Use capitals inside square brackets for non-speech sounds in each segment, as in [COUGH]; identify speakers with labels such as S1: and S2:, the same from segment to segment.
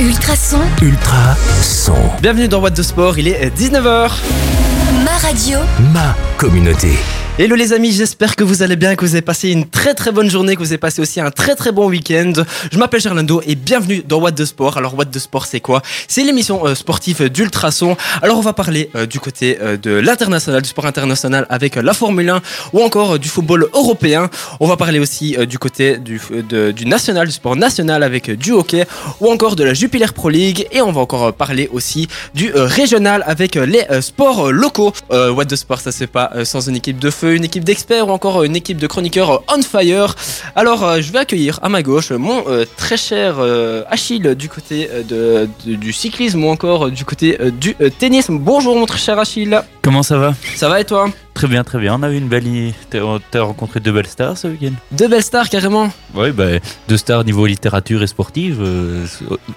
S1: Ultrason,
S2: Ultra son.
S3: Bienvenue dans What the Sport, il est 19h.
S1: ma radio,
S2: Ma communauté.
S3: Hello les amis, j'espère que vous allez bien, que vous avez passé une très très bonne journée, que vous avez passé aussi un très très bon week-end. Je m'appelle Gerlando et bienvenue dans What the Sport. Alors What the Sport c'est quoi? C'est l'émission euh, sportive d'Ultrason. Alors on va parler euh, du côté euh, de l'international, du sport international avec la Formule 1 ou encore du football européen. On va parler aussi du côté du, du national, du sport national avec du hockey ou encore de la Jupiler Pro League et on va encore parler aussi du régional avec les sports locaux. What the Sport, ça c'est pas sans une équipe de feu, une équipe d'experts ou encore euh, une équipe de chroniqueurs euh, on fire. Alors euh, je vais accueillir à ma gauche mon euh, très cher euh, Achille du côté euh, de, de- du cyclisme ou encore euh, du côté euh, du euh, tennis. Bonjour mon très cher Achille,
S4: Comment ça va?
S3: Ça va et toi?
S4: Très bien, très bien. On a eu une belle. T'as rencontré deux belles stars ce week-end
S3: Deux belles stars carrément.
S4: Oui, bah, deux stars niveau littérature et sportive. euh,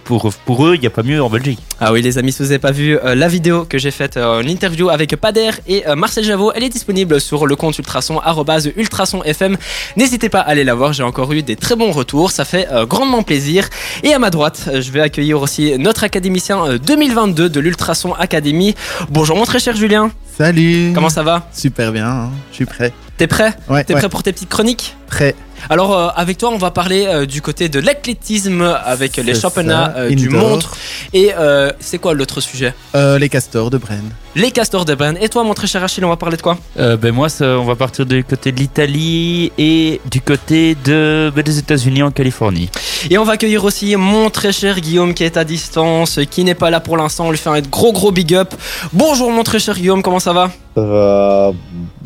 S4: pour, pour eux, il n'y a pas mieux en Belgique.
S3: Ah oui les amis, si vous n'avez pas vu euh, la vidéo que j'ai faite, euh, l'interview avec Pader et euh, Marcel Javot, elle est disponible sur le compte Ultrason, arrobase Ultrason FM. N'hésitez pas à aller la voir, j'ai encore eu des très bons retours, ça fait euh, grandement plaisir. Et à ma droite, je vais accueillir aussi notre académicien euh, 2022 de l'Ultrason Academy. Bonjour mon très cher Julien,
S5: Salut
S3: comment ça va?
S5: Super bien, hein. je suis prêt.
S3: T'es prêt
S5: Ouais,
S3: T'es
S5: ouais,
S3: prêt pour tes petites chroniques
S5: prêt.
S3: Alors euh, avec toi, on va parler euh, du côté de l'athlétisme avec les championnats
S5: ça,
S3: euh, du montre. Et euh, c'est quoi l'autre sujet
S5: Euh, les castors de Bren.
S3: Les castors de Bren. Et toi, mon très cher Achille, on va parler de quoi
S4: Euh, ben moi, ça, on va partir du côté de l'Italie et du côté de, ben, des États-Unis en Californie.
S3: Et on va accueillir aussi mon très cher Guillaume qui est à distance, qui n'est pas là pour l'instant. On lui fait un gros gros big up. Bonjour, mon très cher Guillaume, comment ça va?
S6: Ça va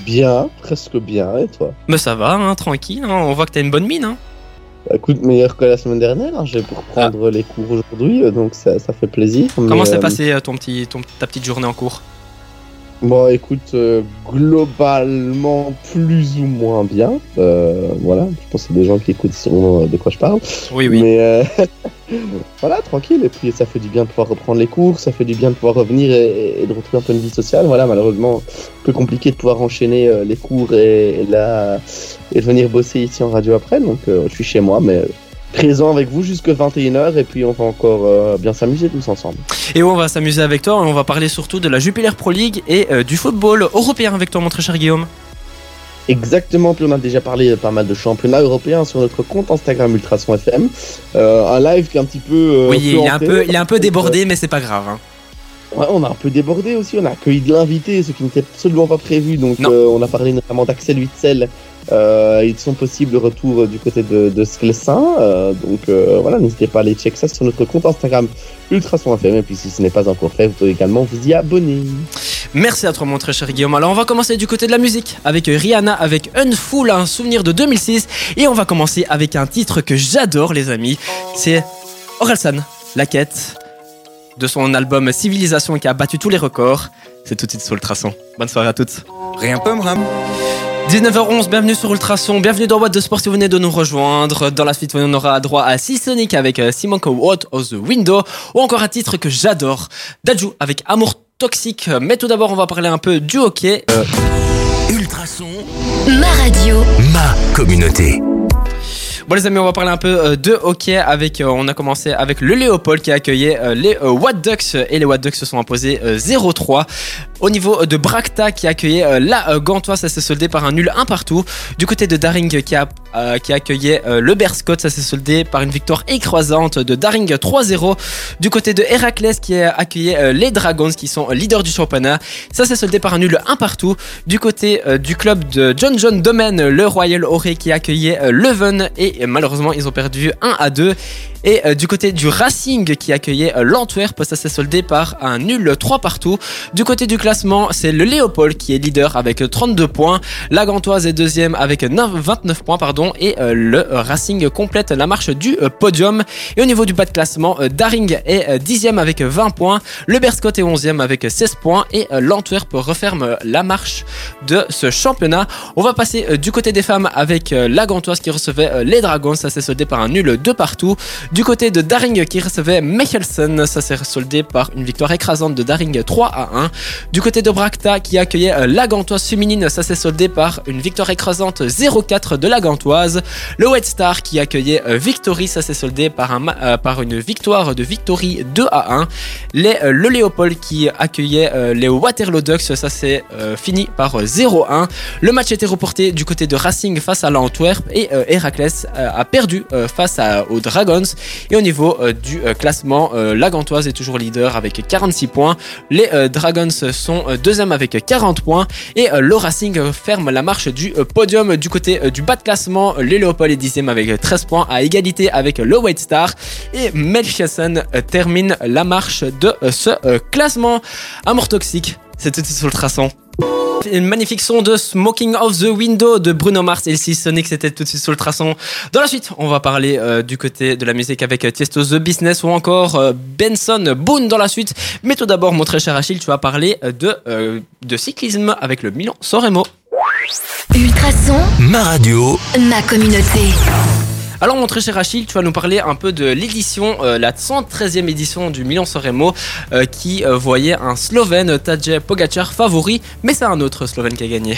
S6: bien, presque bien, et toi?
S3: Mais ça va, hein, tranquille. hein, on voit que t'as une bonne mine. hein.
S6: Bah, Écoute, meilleur que la semaine dernière, hein, j'ai pu reprendre les cours aujourd'hui, euh, donc ça, ça fait plaisir.
S3: Comment s'est
S6: euh,
S3: passé euh, ton petit, ton- ta petite journée en cours?
S6: Bon, écoute, euh, globalement, plus ou moins bien. Euh, voilà, je pense que des gens qui écoutent euh, de quoi je parle.
S3: Oui, oui.
S6: Mais [LAUGHS] voilà, tranquille. Et puis ça fait du bien de pouvoir reprendre les cours, ça fait du bien de pouvoir revenir et, de retrouver un peu une vie sociale. Voilà, malheureusement, peu compliqué de pouvoir enchaîner euh, les cours et, et là et de venir bosser ici en radio après. Donc euh, je suis chez moi, mais euh, présent avec vous jusque 21h et puis on va encore bien s'amuser tous ensemble.
S3: Et on va s'amuser avec toi. et On va parler surtout de la Jupiler Pro League et du football européen avec toi, mon très cher Guillaume.
S6: Exactement, puis on a déjà parlé de pas mal de championnats européens sur notre compte Instagram Ultrason FM. Euh, un live qui est un petit peu. euh,
S3: oui, il est, un peu, il est un peu débordé, mais c'est pas grave. hein.
S6: Ouais, on a un peu débordé aussi, on a accueilli de l'invité, ce qui n'était absolument pas prévu. Donc euh, on a parlé notamment d'Axel Witzel. Euh, ils sont possibles de retour du côté de, de Sclessin. Euh, donc euh, voilà, n'hésitez pas à aller checker ça sur notre compte Instagram Ultrason FM. Et puis si ce n'est pas encore fait, vous pouvez également vous y abonner.
S3: Merci à toi, mon très cher Guillaume. Alors, on va commencer du côté de la musique avec Rihanna, avec Unfool, un souvenir de 2006. Et on va commencer avec un titre que j'adore, les amis. C'est Orelsan, la quête de son album Civilisation qui a battu tous les records. C'est tout de suite sur Ultrason. Bonne soirée à toutes.
S7: Rien peut me.
S3: 19h11, bienvenue sur Ultrason, bienvenue dans What the Sport si vous venez de nous rejoindre. Dans la suite, on aura droit à Sonic avec euh, Simonko What of the Window ou encore un titre que j'adore, Daju avec Amour Toxique. Mais tout d'abord, on va parler un peu du hockey.
S2: Ultrason.
S1: ma radio,
S2: Ma communauté.
S3: Bon les amis, on va parler un peu euh, de hockey avec euh, on a commencé avec le Léopold qui a accueilli euh, les What Ducks et les What Ducks se sont imposés euh, 0-3. Au niveau de Bracta qui a accueilli la Gantois, ça s'est soldé par un nul un partout. Du côté de Daring qui a qui a accueilli euh, le Berscott, ça s'est soldé par une victoire écrasante de Daring 3-0. Du côté de Héraclès qui a accueilli les Dragons qui sont leaders du championnat, ça s'est soldé par un nul un partout. Du côté du club de John John Domain, le Royal Oré qui a accueilli euh, Leuven et malheureusement ils ont perdu 1 à 2. Et euh, du côté du Racing qui accueillait euh, l'Antwerp, ça s'est soldé par un nul 3 partout. Du côté du classement, c'est le Léopold qui est leader avec euh, 32 points. La Gantoise est deuxième avec 9 29 points pardon et euh, le euh, Racing complète la marche du euh, podium. Et au niveau du bas de classement, euh, Daring est euh, dixième avec 20 points. Le Berscott est 11e avec 16 points et euh, l'Antwerp referme euh, la marche de ce championnat. On va passer euh, du côté des femmes avec euh, la Gantoise qui recevait euh, les Dragons, ça s'est soldé par un nul de partout. Du côté de Daring qui recevait Mechelsen, ça s'est soldé par une victoire écrasante de Daring 3 à 1. Du côté de Bracta qui accueillait euh, la Gantoise féminine, ça s'est soldé par une victoire écrasante 0-4 de la Gantoise. Le White Star qui accueillait euh, Victory, ça s'est soldé par, euh, une victoire de Victory 2 à 1. Les, euh, le Léopold qui accueillait les Waterloo Ducks, ça s'est fini par euh, 0-1. Le match était reporté du côté de Racing face à l'Antwerp et Heracles a perdu face aux Dragons. Et au niveau euh, du euh, classement, euh, la Gantoise est toujours leader avec 46 points. Les Dragons sont deuxième avec 40 points et le Racing ferme la marche du podium du côté du bas de classement. Le Léopold est dixième avec 13 points à égalité avec le White Star et Melchiasen termine la marche de ce classement. Amour toxique, c'est tout de suite sur le traçant. Une magnifique son de Smoking Off the Window de Bruno Mars et le Sonic, c'était tout de suite sur le traçon. Dans la suite, on va parler euh, du côté de la musique avec euh, Tiesto The Business ou encore euh, Benson Boone dans la suite. Mais tout d'abord, mon très cher Achille, tu vas parler de, euh, de cyclisme avec le Milan Soremo.
S1: Ultrason,
S2: Ma radio,
S1: ma communauté.
S3: Alors mon très cher Achille, tu vas nous parler un peu de l'édition, euh, la 113e édition du Milan Soremo euh, qui euh, voyait un Slovène, Tadej Pogacar, favori, mais c'est un autre Slovène qui a gagné.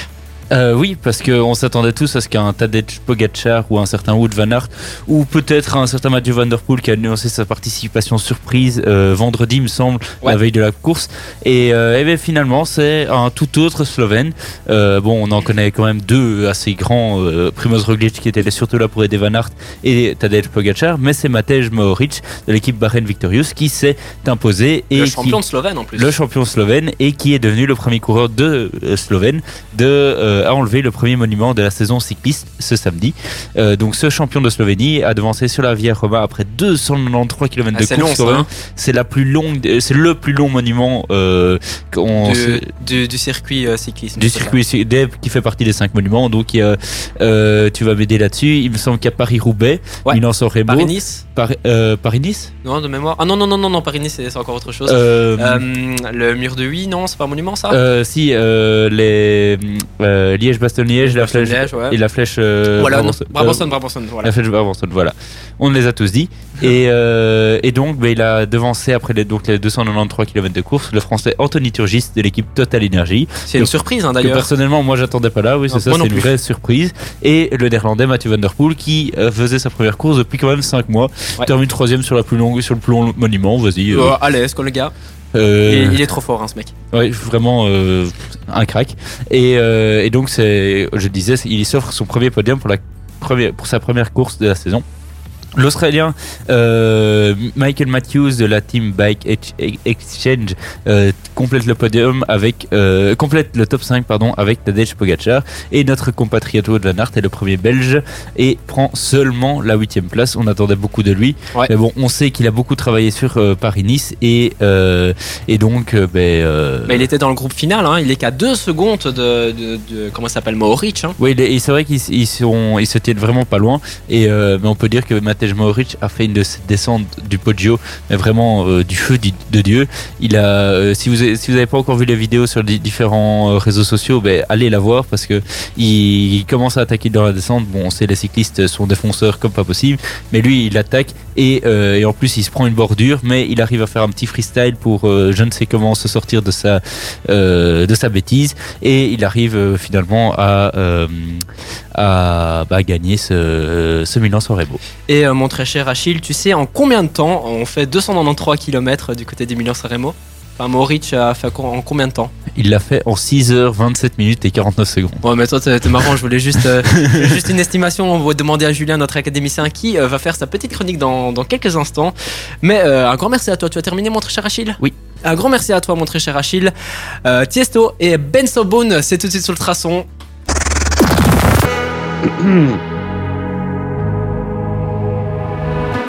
S4: Euh, oui, parce qu'on s'attendait tous à ce qu'un Tadej Pogacar ou un certain Wood Van Aert ou peut-être un certain Mathieu Van Der Poel qui a annoncé sa participation surprise euh, vendredi, il me semble,
S3: Ouais.
S4: la veille de la course. Et, euh, eh bien, finalement, c'est un tout autre Slovène. Euh, bon, on en connaît quand même deux assez grands, Primoz Roglic qui était surtout là pour aider Van Aert et Tadej Pogacar, mais c'est Matej Mohoric de l'équipe Bahrain Victorious qui s'est imposé et
S3: le
S4: qui-
S3: champion de Slovène en plus.
S4: le champion slovène et qui est devenu le premier coureur de Slovène de euh, à enlever le premier monument de la saison cycliste ce samedi. Euh, donc ce champion de Slovénie a devancé sur la Via Roma après 293 km
S3: Ah,
S4: de
S3: c'est
S4: course.
S3: hein.
S4: C'est la plus longue, euh, c'est le plus long monument
S3: du, du circuit cyclisme.
S4: du circuit qui fait partie des cinq monuments. Donc il y a, tu vas m'aider là-dessus. Il me semble qu'il y a Paris-Roubaix,
S3: Ouais.
S4: Milan-San Remo,
S3: Paris-Nice
S4: Paris- Paris-Nice?
S3: Non, de mémoire. Ah non, non, non, non, non Paris-Nice, c'est c'est encore autre chose. Le mur de Huy, non, c'est pas un monument ça?
S4: Si, euh, les euh, Liège-Bastogne-Liège, la flèche
S3: Liège, ouais.
S4: et la flèche. euh,
S3: Voilà, non.
S4: La flèche Brabançonne, voilà. On les a tous dit. Et, euh, et donc, ben, il a devancé après les, donc, les 293 km de course le français Anthony Turgis de l'équipe Total Energy.
S3: C'est une surprise hein, d'ailleurs.
S4: personnellement, moi, j'attendais pas là. Oui, c'est ça, c'est une vraie surprise. Et le néerlandais Mathieu Van Der Poel qui euh, faisait sa première course depuis quand même 5 mois.
S3: Ouais.
S4: Termine troisième sur, la plus longue, sur le plus long monument. Vas-y.
S3: à l'aise, quoi, le gars.
S4: Euh,
S3: Il, il est trop fort, hein, ce mec.
S4: Ouais, vraiment euh, un crack. Et, euh, et donc, je disais, il s'offre son premier podium pour, la première, pour sa première course de la saison. L'Australien euh, Michael Matthews de la team Bike Ex- Exchange euh, complète le podium avec euh, complète le top 5 pardon avec Tadej Pogacar et notre compatriote van Aert est le premier belge et prend seulement la huitième place. On attendait beaucoup de lui,
S3: Ouais.
S4: mais bon, on sait qu'il a beaucoup travaillé sur Paris-Nice et et donc ben,
S3: Mais il était dans le groupe final, hein. il est qu'à 2 secondes de, de, de- Comment ça s'appelle Mohoric. Hein.
S4: Oui, et c'est vrai qu'ils ils sont, ils se tiennent vraiment pas loin. Et mais on peut dire que Matej Mohoric a fait une de ces descentes du Poggio, mais vraiment euh, du feu de Dieu. Il a, euh, si vous avez, si vous avez pas encore vu les vidéos sur les différents euh, réseaux sociaux, ben allez la voir parce que il, commence à attaquer dans la descente. Bon, on sait les cyclistes sont défonceurs comme pas possible, mais lui il attaque et, et en plus il se prend une bordure, mais il arrive à faire un petit freestyle pour je ne sais comment se sortir de sa de sa bêtise et il arrive finalement à à bah, gagner ce, ce Milan San Remo.
S3: Et euh, mon très cher Achille, tu sais en combien de temps on fait 293 km du côté des Milan Sanremo Enfin, Mohoric a fait en combien de temps?
S4: Il l'a fait en 6 heures 27 minutes et 49 secondes.
S3: Ouais, mais toi, t'es marrant, je voulais juste, euh, [LAUGHS] juste une estimation. On va demander à Julien, notre académicien, qui euh, va faire sa petite chronique dans, dans quelques instants. Mais euh, un grand merci à toi. Tu as terminé, mon très cher Achille?
S4: Oui.
S3: Un grand merci à toi, mon très cher Achille. Tiesto et Ben Sobone, c'est tout de suite sur le traçon.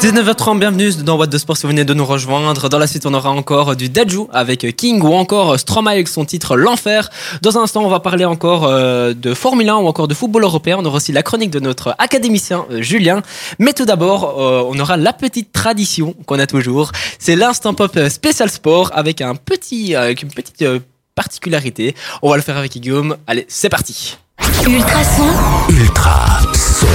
S3: 19h30, bienvenue dans What the Sport si vous venez de nous rejoindre. Dans la suite, on aura encore du Daju avec King ou encore Stromae avec son titre L'Enfer. Dans un instant, on va parler encore euh, de Formule 1 ou encore de football européen. On aura aussi la chronique de notre académicien euh, Julien. Mais tout d'abord, euh, on aura la petite tradition qu'on a toujours. C'est l'instant pop spécial sport avec un petit, avec une petite particularité. On va le faire avec Guillaume. Allez, c'est parti.
S1: Ultrason,
S2: Ultra son.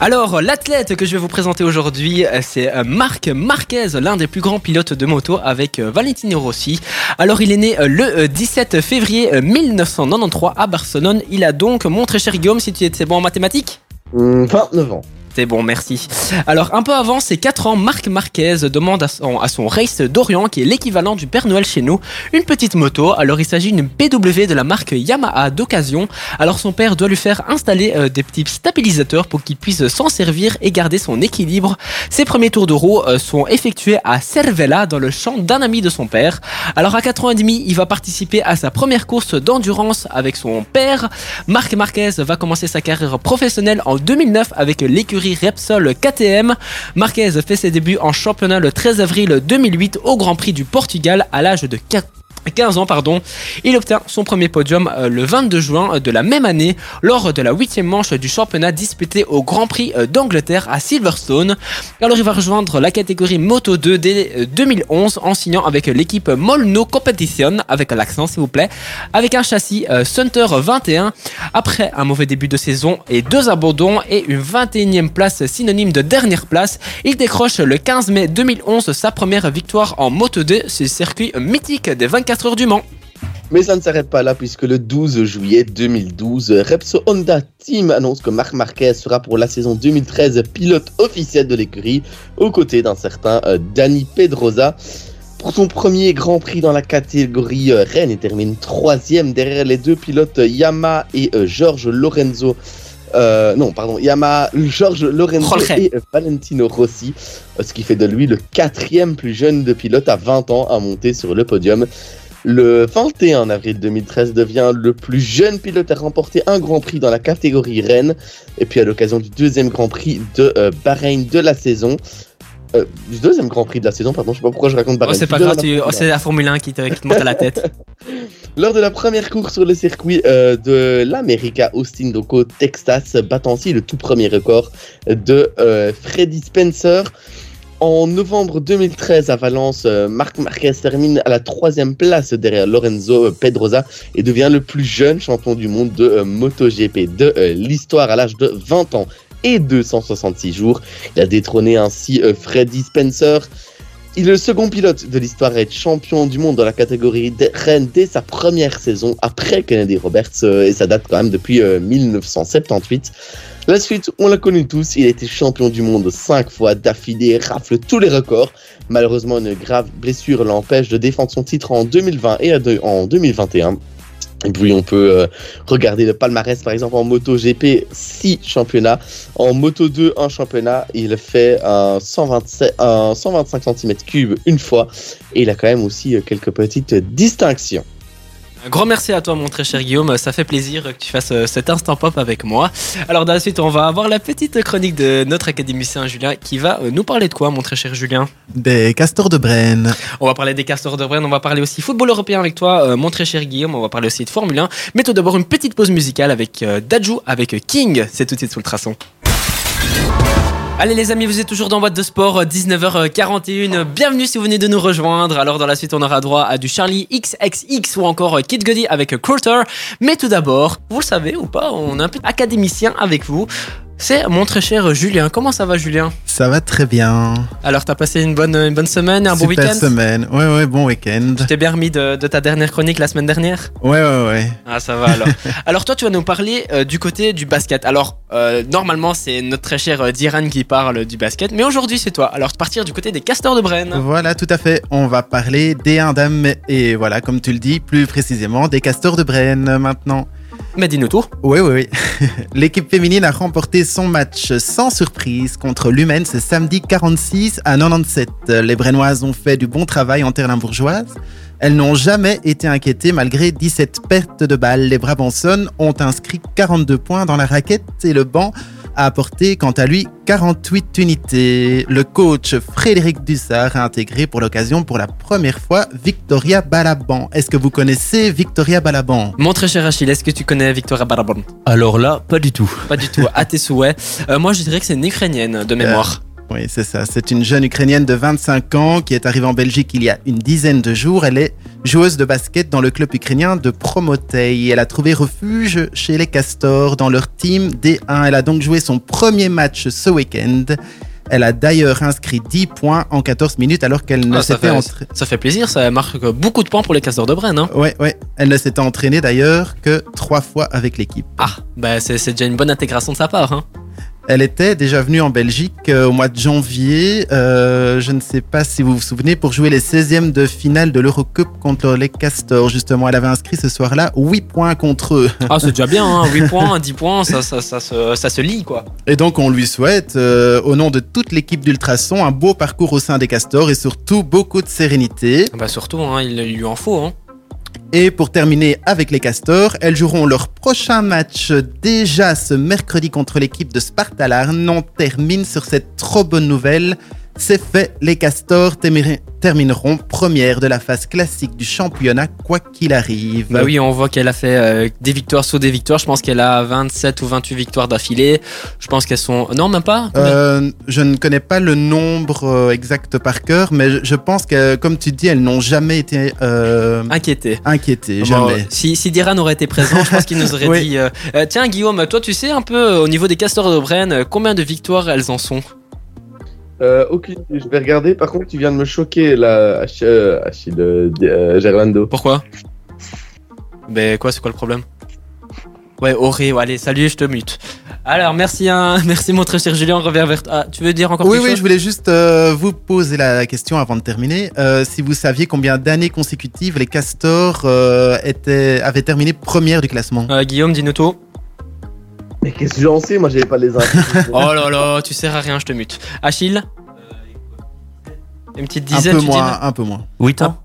S3: Alors, l'athlète que je vais vous présenter aujourd'hui, euh, c'est euh, Marc Marquez, l'un des plus grands pilotes de moto avec euh, Valentino Rossi. Alors, il est né le euh, 17 février euh, 1993 à Barcelone. Il a donc, mon très cher Guillaume, si tu étais bon en mathématiques?
S6: Hum, 29 ans.
S3: C'est bon, merci. Alors, un peu avant ses 4 ans, Marc Marquez demande à son, Race d'Orient, qui est l'équivalent du Père Noël chez nous, une petite moto. Alors, il s'agit d'une PW de la marque Yamaha d'occasion. Alors, son père doit lui faire installer euh, des petits stabilisateurs pour qu'il puisse s'en servir et garder son équilibre. Ses premiers tours de euh, sont effectués à Cervella, dans le champ d'un ami de son père. Alors, à 4 ans et demi, il va participer à sa première course d'endurance avec son père. Marc Marquez va commencer sa carrière professionnelle en 2009 avec l'écurie Repsol KTM. Marquez fait ses débuts en championnat le 13 avril 2008 au Grand Prix du Portugal à l'âge de 4 15 ans, pardon. Il obtient son premier podium euh, le 22 juin de la même année lors de la huitième manche du championnat disputé au Grand Prix euh, d'Angleterre à Silverstone. Alors il va rejoindre la catégorie Moto 2 dès euh, 2011 en signant avec l'équipe Molno Competition, avec l'accent s'il vous plaît, avec un châssis euh, Sunter 21. Après un mauvais début de saison et deux abandons et une 21e place synonyme de dernière place, il décroche le 15 mai 2011 sa première victoire en Moto 2, ce circuit mythique des 24 heures du Mans.
S6: Mais ça ne s'arrête pas là puisque le 12 juillet 2012, Repsol Honda Team annonce que Marc Marquez sera pour la saison 2013 pilote officiel de l'écurie aux côtés d'un certain euh, Dani Pedrosa. Pour son premier Grand Prix dans la catégorie euh, Rennes, il termine troisième derrière les deux pilotes euh, Yamaha et Georges Lorenzo. Euh, non, pardon, Yamaha, Georges Lorenzo
S3: Jorge.
S6: et Valentino Rossi, ce qui fait de lui le quatrième plus jeune de pilote à 20 ans à monter sur le podium. Le 21 avril 2013 devient le plus jeune pilote à remporter un Grand Prix dans la catégorie Rennes. Et puis à l'occasion du deuxième Grand Prix de euh, Bahreïn de la saison. euh, du deuxième Grand Prix de la saison, pardon, je sais pas pourquoi je raconte
S3: Oh,
S6: Bahreïn.
S3: c'est pas grave, tu- oh, c'est la Formule 1 qui te, qui te monte à la tête. [LAUGHS]
S6: Lors de la première course sur le circuit euh, de l'America Austin Doco Texas, battant ainsi le tout premier record de euh, Freddy Spencer. En novembre 2013 à Valence, euh, Marc Marquez termine à la troisième place derrière Lorenzo euh, Pedrosa et devient le plus jeune champion du monde de euh, MotoGP de l'histoire à l'âge de 20 ans et 266 jours. Il a détrôné ainsi Freddy Spencer, il est le second pilote de l'histoire à être champion du monde dans la catégorie de Rennes dès sa première saison après Kennedy Roberts et ça date quand même depuis euh, 1978. La suite, on l'a connu tous, il a été champion du monde cinq fois d'affilée, rafle tous les records. Malheureusement, une grave blessure l'empêche de défendre son titre en 2020 et en 2021. Et puis on peut euh, regarder le palmarès par exemple en moto GP 6 championnats, en moto 2 un championnat, il fait un, 127, un 125 cm3 une fois et il a quand même aussi euh, quelques petites distinctions.
S3: Un grand merci à toi, mon très cher Guillaume. Ça fait plaisir que tu fasses euh, cet instant pop avec moi. Alors, dans la suite, on va avoir la petite chronique de notre académicien Julien qui va euh, nous parler de quoi, mon très cher Julien?
S5: Des castors de Brenne.
S3: On va parler des castors de Brenne, on va parler aussi football européen avec toi, euh, mon très cher Guillaume. On va parler aussi de Formule 1. Mais tout d'abord, une petite pause musicale avec Dajou, avec King. C'est tout de suite sous le traçon. Allez les amis, vous êtes toujours dans Boîte de Sport, euh, 19h41. Bienvenue si vous venez de nous rejoindre. Alors dans la suite, on aura droit à du Charlie XXX ou encore euh, Kid Cudi avec Quarter. Mais tout d'abord, vous le savez ou pas, on a un peu académicien avec vous. C'est mon très cher Julien. Comment ça va Julien?
S5: Ça va très bien.
S3: Alors t'as passé une bonne, une bonne semaine, un bon week-end?
S5: semaine. Ouais, ouais, bon week-end.
S3: Tu t'es bien remis de, de ta dernière chronique la semaine dernière?
S5: Ouais, ouais, ouais.
S3: Ah ça va alors. [LAUGHS] alors toi tu vas nous parler euh, du côté du basket. Alors euh, normalement c'est notre très cher euh, Diran qui parle du basket, mais aujourd'hui c'est toi. Alors partir du côté des castors de Brenne.
S5: Voilà, tout à fait. On va parler des Indam et voilà, comme tu le dis, plus précisément des castors de Brenne maintenant.
S3: Mais dis-nous tout.
S5: Oui, oui, oui. [LAUGHS] L'équipe féminine a remporté son match sans surprise contre l'Humaine ce samedi 46 à 97. Les Brennoises ont fait du bon travail en terre limbourgeoise. Elles n'ont jamais été inquiétées malgré 17 pertes de balles. Les Brabançonnes ont inscrit 42 points dans la raquette et le banc a apporté quant à lui 48 unités. Le coach Frédéric Dussard a intégré pour l'occasion pour la première fois Victoria Balaban. Est-ce que vous connaissez Victoria Balaban?
S3: Mon très cher Achille, est-ce que tu connais Victoria Barabon
S4: Alors là, pas du tout.
S3: Pas du tout, à tes souhaits. Euh, moi je dirais que c'est une ukrainienne de mémoire.
S5: Oui, c'est ça. C'est une jeune Ukrainienne de 25 ans qui est arrivée en Belgique il y a une dizaine de jours. Elle est joueuse de basket dans le club ukrainien de Promotei. Elle a trouvé refuge chez les Castors dans leur team D1. Elle a donc joué son premier match ce week-end. Elle a d'ailleurs inscrit 10 points en 14 minutes alors qu'elle ne
S3: Ah,
S5: s'était
S3: fait,
S5: entra-
S3: ça fait plaisir, ça marque beaucoup de points pour les casseurs de Brenne. Hein.
S5: Ouais, ouais. Elle ne s'était entraînée d'ailleurs que trois fois avec l'équipe.
S3: Ah, bah c'est c'est déjà une bonne intégration de sa part. Hein.
S5: Elle était déjà venue en Belgique euh, au mois de janvier, euh, je ne sais pas si vous vous souvenez, pour jouer les 16e de finale de l'Eurocup contre les Castors. Justement, elle avait inscrit ce soir-là 8 points contre eux.
S3: Ah, c'est déjà bien, hein. 8 [LAUGHS] points, 10 points, ça, ça, ça, se- ça se lie quoi.
S5: Et donc, on lui souhaite, euh, au nom de toute l'équipe d'Ultrason, un beau parcours au sein des Castors et surtout beaucoup de sérénité.
S3: Bah surtout, hein, il, il lui en faut. Hein.
S5: Et pour terminer avec les Castors, elles joueront leur prochain match déjà ce mercredi contre l'équipe de Sparta Larn. On termine sur cette trop bonne nouvelle. C'est fait, les Castors termi- termineront première de la phase classique du championnat, quoi qu'il arrive.
S3: Bah oui, on voit qu'elle a fait euh, des victoires sur des victoires. Je pense qu'elle a 27 ou 28 victoires d'affilée. Je pense qu'elles sont. Non, même pas
S5: Euh, je ne connais pas le nombre euh, exact par cœur, mais je- pense que, comme tu dis, elles n'ont jamais été euh,
S3: Inquiété.
S5: inquiétées.
S3: Bon,
S5: Jamais.
S3: si, si Diran aurait été présent, je pense qu'il nous [LAUGHS] aurait
S5: Oui.
S3: dit Tiens, Guillaume, toi, tu sais un peu au niveau des castors de Brenne, combien de victoires elles en sont?
S6: Euh, aucune idée, je vais regarder. Par contre, tu viens de me choquer là, Ach- euh, Achille euh, euh, Gerlando.
S3: Pourquoi? Ben quoi, c'est quoi le problème? Ouais, Auré, ouais, allez, salut, je te mute. Alors, merci, hein, [LAUGHS] merci mon très cher Julien, on revient vers toi. Ah, tu veux dire encore
S5: Oui,
S3: quelque
S5: oui,
S3: chose?
S5: je voulais juste euh, vous poser la question avant de terminer. Euh, si vous saviez combien d'années consécutives les Castors euh, étaient, avaient terminé première du classement?
S3: Euh, Guillaume, dis-nous tout.
S6: Mais qu'est-ce que j'en sais Moi, j'avais pas les infos. [LAUGHS]
S3: Oh là là, tu sers à rien, je te mute. Achille? Une petite
S5: Un
S3: dizaine,
S5: peu
S3: tu
S5: moins,
S3: dis
S5: un peu moins.
S4: 8 ans?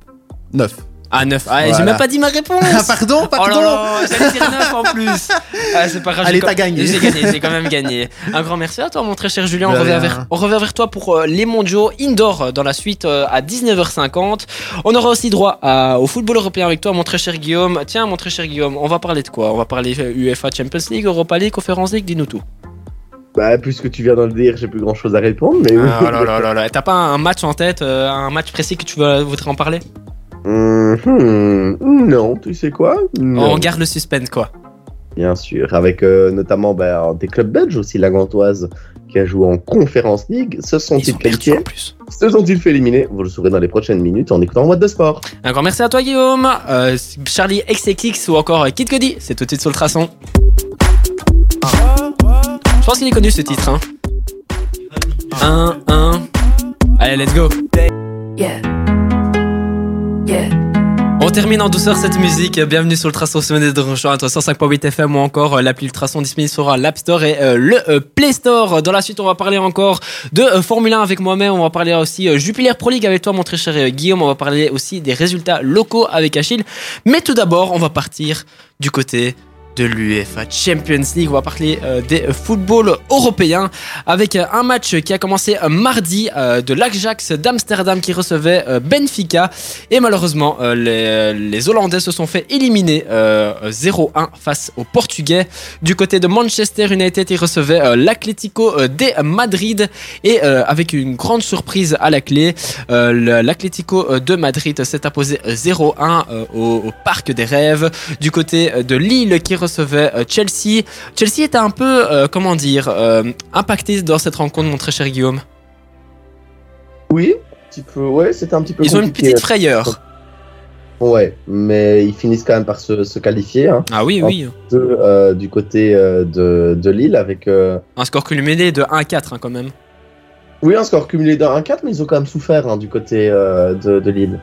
S5: Neuf.
S3: Ah, 9. Ah, j'ai
S5: Voilà.
S3: même pas dit ma réponse
S5: Ah, pardon,
S3: Oh
S5: pardon
S3: là là, j'allais dire 9 en plus ah, C'est pas grave.
S5: Allez,
S3: j'ai
S5: t'as gagné.
S3: J'ai gagné, j'ai quand même gagné. Un grand merci à toi, mon très cher Julien. On revient, vers, on revient vers toi pour euh, les mondiaux indoor euh, dans la suite euh, à 19h50. On aura aussi droit à- au football européen avec toi, mon très cher Guillaume. Tiens, mon très cher Guillaume, on va parler de quoi? On va parler UEFA Champions League, Europa League, Conference League, dis-nous tout.
S6: bah, puisque tu viens de le dire, j'ai plus grand chose à répondre. Mais oui.
S3: Ah là là là là. T'as pas un match en tête, euh, un match précis que tu veux- voudrais en parler?
S6: Mhm. Non, tu sais quoi? Non.
S3: On garde le suspense, quoi.
S6: Bien sûr, avec euh, notamment bah, des clubs belges aussi, la Gantoise qui a joué en Conférence League. Se
S3: Ils
S6: sont-ils
S3: ont perdu
S6: qualifiés?
S3: en plus.
S6: Se sont-ils fait éliminer? Vous le saurez dans les prochaines minutes en écoutant What de Sport.
S3: Un grand merci à toi Guillaume, Euh, Charlie XXX ou encore euh, Kid Cudi, c'est tout de suite sur le traçon. Je pense qu'il est connu ce titre. Hein. 1, 1. Allez, let's go.
S1: Yeah.
S3: On termine en douceur cette musique. Bienvenue sur le traçon semaine de rejoindre 105.8 FM ou encore euh, l'appli Ultrason disponible sur euh, l'App Store et euh, le Play Store. Dans la suite, on va parler encore de Formule 1 avec moi-même. On va parler aussi Jupiler Pro League avec toi, mon très cher Guillaume. On va parler aussi des résultats locaux avec Achille. Mais tout d'abord, on va partir du côté de l'UEFA Champions League. On va parler euh, des euh, footballs européens avec euh, un match qui a commencé mardi de l'Ajax d'Amsterdam qui recevait Benfica. Et malheureusement, les, Hollandais se sont fait éliminer euh, 0-1 face aux Portugais. Du côté de Manchester United, ils recevaient euh, l'Atlético de Madrid. Et avec une grande surprise à la clé, l'Atlético de Madrid s'est imposé euh, 0-1 euh, au, au Parc des Rêves. Du côté de Lille qui recevait euh, Chelsea. Chelsea était un peu, euh, comment dire, euh, impacté dans cette rencontre, mon très cher Guillaume.
S6: Oui, un petit peu, ouais, c'était un petit peu
S3: Ils ont une petite frayeur.
S6: Ouais, mais ils finissent quand même par se, se qualifier. Hein,
S3: Ah oui, oui.
S6: de, euh, du côté de, de Lille avec.
S3: Un score cumulé de 1 à 4 hein, quand même.
S6: Oui, un score cumulé d'un 1-4, mais ils ont quand même souffert hein, du côté de, de Lille.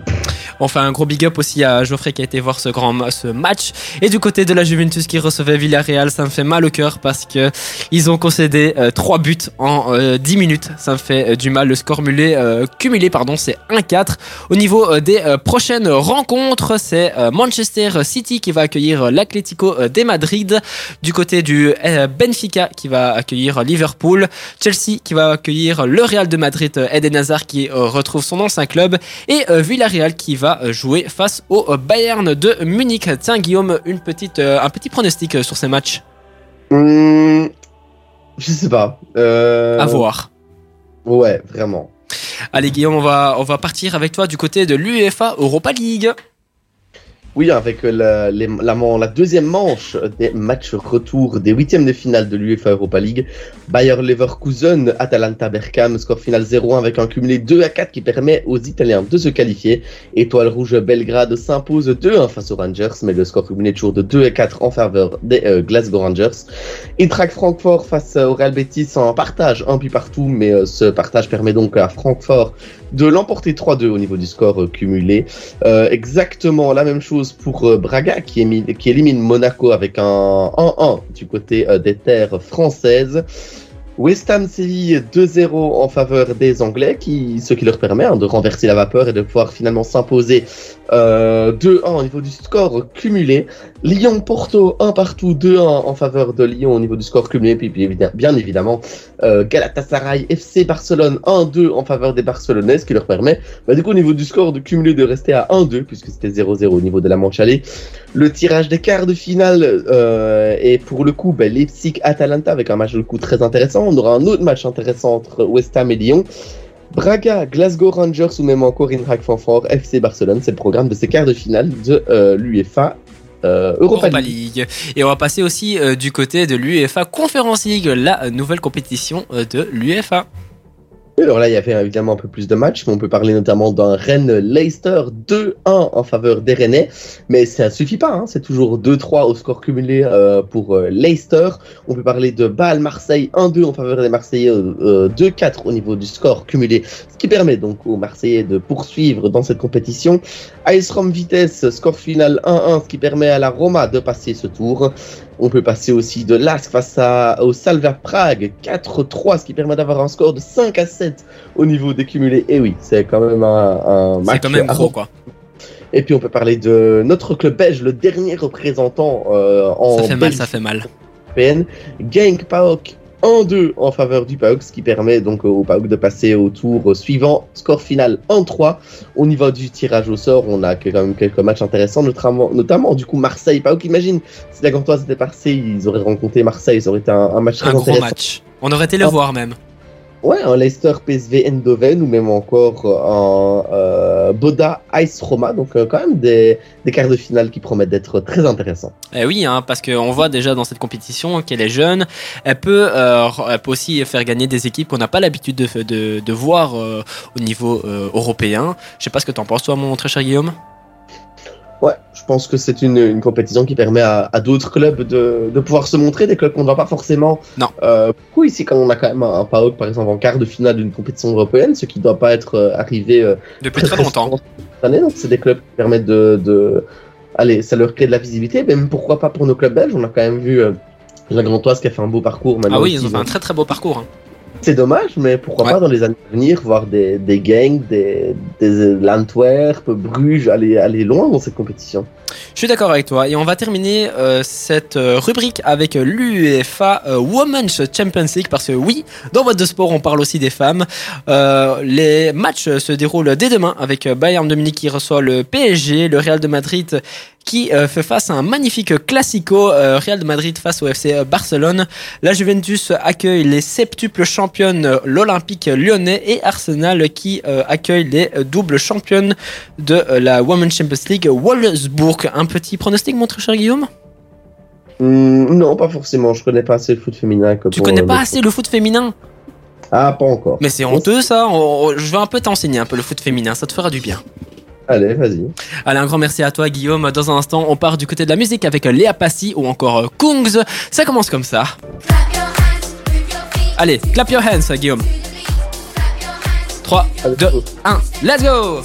S3: On fait un gros big up aussi à Geoffrey qui a été voir ce grand match. Et du côté de la Juventus qui recevait Villarreal, ça me fait mal au cœur parce que ils ont concédé 3 buts en euh, 10 minutes. Ça me fait euh, du mal. Le score mulé, euh, cumulé, pardon, c'est 1-4. Au niveau euh, des euh, prochaines rencontres, c'est euh, Manchester City qui va accueillir euh, l'Atlético euh, de Madrid. Du côté du euh, Benfica qui va accueillir Liverpool. Chelsea qui va accueillir le Real de Madrid, euh, Eden Hazard qui euh, retrouve son ancien club. Et euh, Villarreal qui va euh, jouer face au euh, Bayern de Munich. Tiens Guillaume, une petite, euh, un petit pronostic sur ces matchs
S6: Hum, je sais pas. Euh,
S3: à voir.
S6: Ouais, vraiment.
S3: Allez Guillaume, on va, on va partir avec toi du côté de l'UEFA Europa League.
S6: Oui, avec la, les- la, deuxième manche des matchs retour des huitièmes de finale de l'UEFA Europa League. Bayer Leverkusen, Atalanta Berkham, score final 0-1 avec un cumulé 2 à 4 qui permet aux Italiens de se qualifier. Étoile Rouge Belgrade s'impose 2-1 face aux Rangers, mais le score cumulé toujours de 2 à 4 en faveur des euh, Glasgow Rangers. Eintracht Francfort face au Real Betis en partage un but partout, mais euh, ce partage permet donc à Francfort de l'emporter 3-2 au niveau du score euh, cumulé. Euh, exactement la même chose pour euh, Braga qui, qui élimine Monaco avec un 1-1 du côté des terres françaises. West Ham Séville 2-0 en faveur des Anglais, qui, ce qui leur permet hein, de renverser la vapeur et de pouvoir finalement s'imposer euh, 2-1 au niveau du score cumulé. Lyon Porto 1 partout 2-1 en faveur de Lyon au niveau du score cumulé. Puis, bien évidemment euh, Galatasaray FC Barcelone 1-2 en faveur des Barcelonais, ce qui leur permet bah, du coup au niveau du score de cumulé de rester à 1-2 puisque c'était 0-0 au niveau de la manche. Le tirage des quarts de finale euh, est pour le coup bah, Leipzig-Atalanta avec un match de coup très intéressant. On aura un autre match intéressant entre West Ham et Lyon. Braga, Glasgow Rangers ou même encore Eintracht Francfort, FC Barcelone, c'est le programme de ces quarts de finale de euh, l'UEFA euh, Europa,
S3: Europa
S6: League.
S3: League. Et on va passer aussi euh, du côté de l'UEFA Conference League, la nouvelle compétition euh, de l'UEFA.
S6: Alors là, il y avait évidemment un peu plus de matchs, mais on peut parler notamment d'un Rennes-Leicester 2-1 en faveur des Rennais. Mais ça suffit pas, hein, c'est toujours 2-3 au score cumulé euh, pour euh, Leicester. On peut parler de Bâle-Marseille 1-2 en faveur des Marseillais, euh, euh, 2-4 au niveau du score cumulé, ce qui permet donc aux Marseillais de poursuivre dans cette compétition. AS Rome Vitesse, score final 1-1, ce qui permet à la Roma de passer ce tour. On peut passer aussi de l'Ask face à, au Salva Prague 4-3, ce qui permet d'avoir un score de 5 à 7 au niveau des cumulés. Et oui, c'est quand même un, un match.
S3: C'est quand même gros quoi.
S6: Et puis on peut parler de notre club belge, le dernier représentant euh, en
S3: Ça fait mal, ça fait mal.
S6: Genk PAOK 1-2 en faveur du PAOK, ce qui permet donc au PAOK de passer au tour suivant. Score final 1-3. Au niveau du tirage au sort, on a quand même quelques matchs intéressants, notamment, notamment du coup Marseille PAOK. Imagine si la Gantoise était passée, ils auraient rencontré Marseille, ça aurait été un, un match très
S3: Un gros
S6: intéressant.
S3: match. On aurait été le
S6: Ah.
S3: voir même.
S6: Ouais, un Leicester PSV Eindhoven ou même encore un euh, Boda Ice Roma. Donc euh, quand même des, quarts de finale qui promettent d'être très intéressants.
S3: Eh oui, hein, parce qu'on voit déjà dans cette compétition qu'elle est jeune. Elle peut, euh, elle peut aussi faire gagner des équipes qu'on n'a pas l'habitude de, de, voir euh, au niveau euh, européen. Je sais pas ce que t'en penses, toi, mon très cher Guillaume.
S6: Ouais, je pense que c'est une, une compétition qui permet à, à d'autres clubs de, de pouvoir se montrer, des clubs qu'on ne voit pas forcément.
S3: Non.
S6: Euh, beaucoup ici, quand on a quand même un, un PAOK, par exemple, en quart de finale d'une compétition européenne, ce qui ne doit pas être euh, arrivé euh,
S3: Depuis très longtemps.
S6: cette année. Donc, c'est des clubs qui permettent de, de. Allez, ça leur crée de la visibilité, même pourquoi pas pour nos clubs belges On a quand même vu la Grantoise qui a fait un beau parcours. Maintenant
S3: Ah oui, ils ont fait un très très beau parcours. hein.
S6: C'est dommage, mais pourquoi
S3: Ouais.
S6: pas dans les années à venir voir des, des gangs, des, des l'Antwerp, Bruges, aller, aller loin dans cette compétition.
S3: Je suis d'accord avec toi. Et on va terminer euh, cette euh, rubrique avec l'UEFA euh, Women's Champions League parce que oui, dans Boîte de Sport, on parle aussi des femmes. Euh, les matchs se déroulent dès demain avec Bayern de Munich qui reçoit le PSG, le Real de Madrid qui fait face à un magnifique classico Real de Madrid face au FC Barcelone. La Juventus accueille les septuples championnes l'Olympique lyonnais et Arsenal qui euh, accueille les euh, doubles championnes de euh, la Women's Champions League Wolfsburg. Un petit pronostic, mon très cher Guillaume?
S6: Hmm, non, pas forcément. Je connais pas assez le foot féminin. que
S3: Tu connais pas assez le foot féminin?
S6: Ah, pas encore.
S3: Mais c'est honteux ça. Je vais un peu t'enseigner un peu le foot féminin, ça te fera du bien.
S6: Allez, vas-y.
S3: Allez, un grand merci à toi Guillaume. Dans un instant, on part du côté de la musique avec Léa Passy ou encore Kungs. Ça commence comme ça. Allez, clap your hands Guillaume. 3,
S6: Allez,
S3: 2, 1, let's go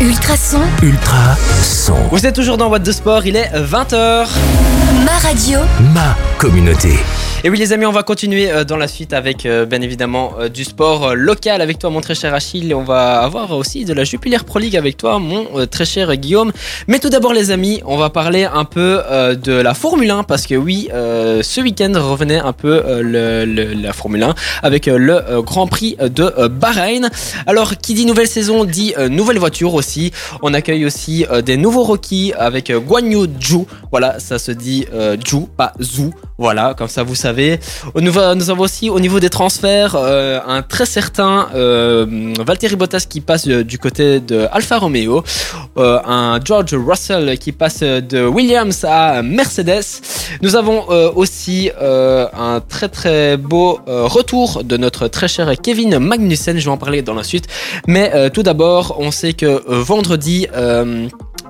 S1: Ultrason,
S2: Ultra son.
S3: Vous êtes toujours dans What de Sport, il est 20h.
S1: ma radio,
S2: Ma communauté.
S3: Et oui les amis, on va continuer euh, dans la suite avec euh, bien évidemment euh, du sport local avec toi mon très cher Achille. On va avoir aussi de la Jupiler Pro League avec toi mon très cher Guillaume. Mais tout d'abord les amis, on va parler un peu de la Formule 1 parce que oui, ce week-end revenait un peu la Formule 1 avec le Grand Prix de Bahreïn. Alors qui dit nouvelle saison dit nouvelle voiture aussi. On accueille aussi des nouveaux rookies avec euh, Guan Yu Zhu. Voilà, ça se dit Zhu, pas Zhu. Voilà, comme ça vous savez. Savez. Niveau- nous avons aussi au niveau des transferts euh, un très certain euh, Valtteri Bottas qui passe euh, du côté de Alfa Romeo, euh, un George Russell qui passe de Williams à Mercedes. Nous avons aussi un très très beau retour de notre très cher Kevin Magnussen. Je vais en parler dans la suite. Mais tout d'abord, on sait que vendredi.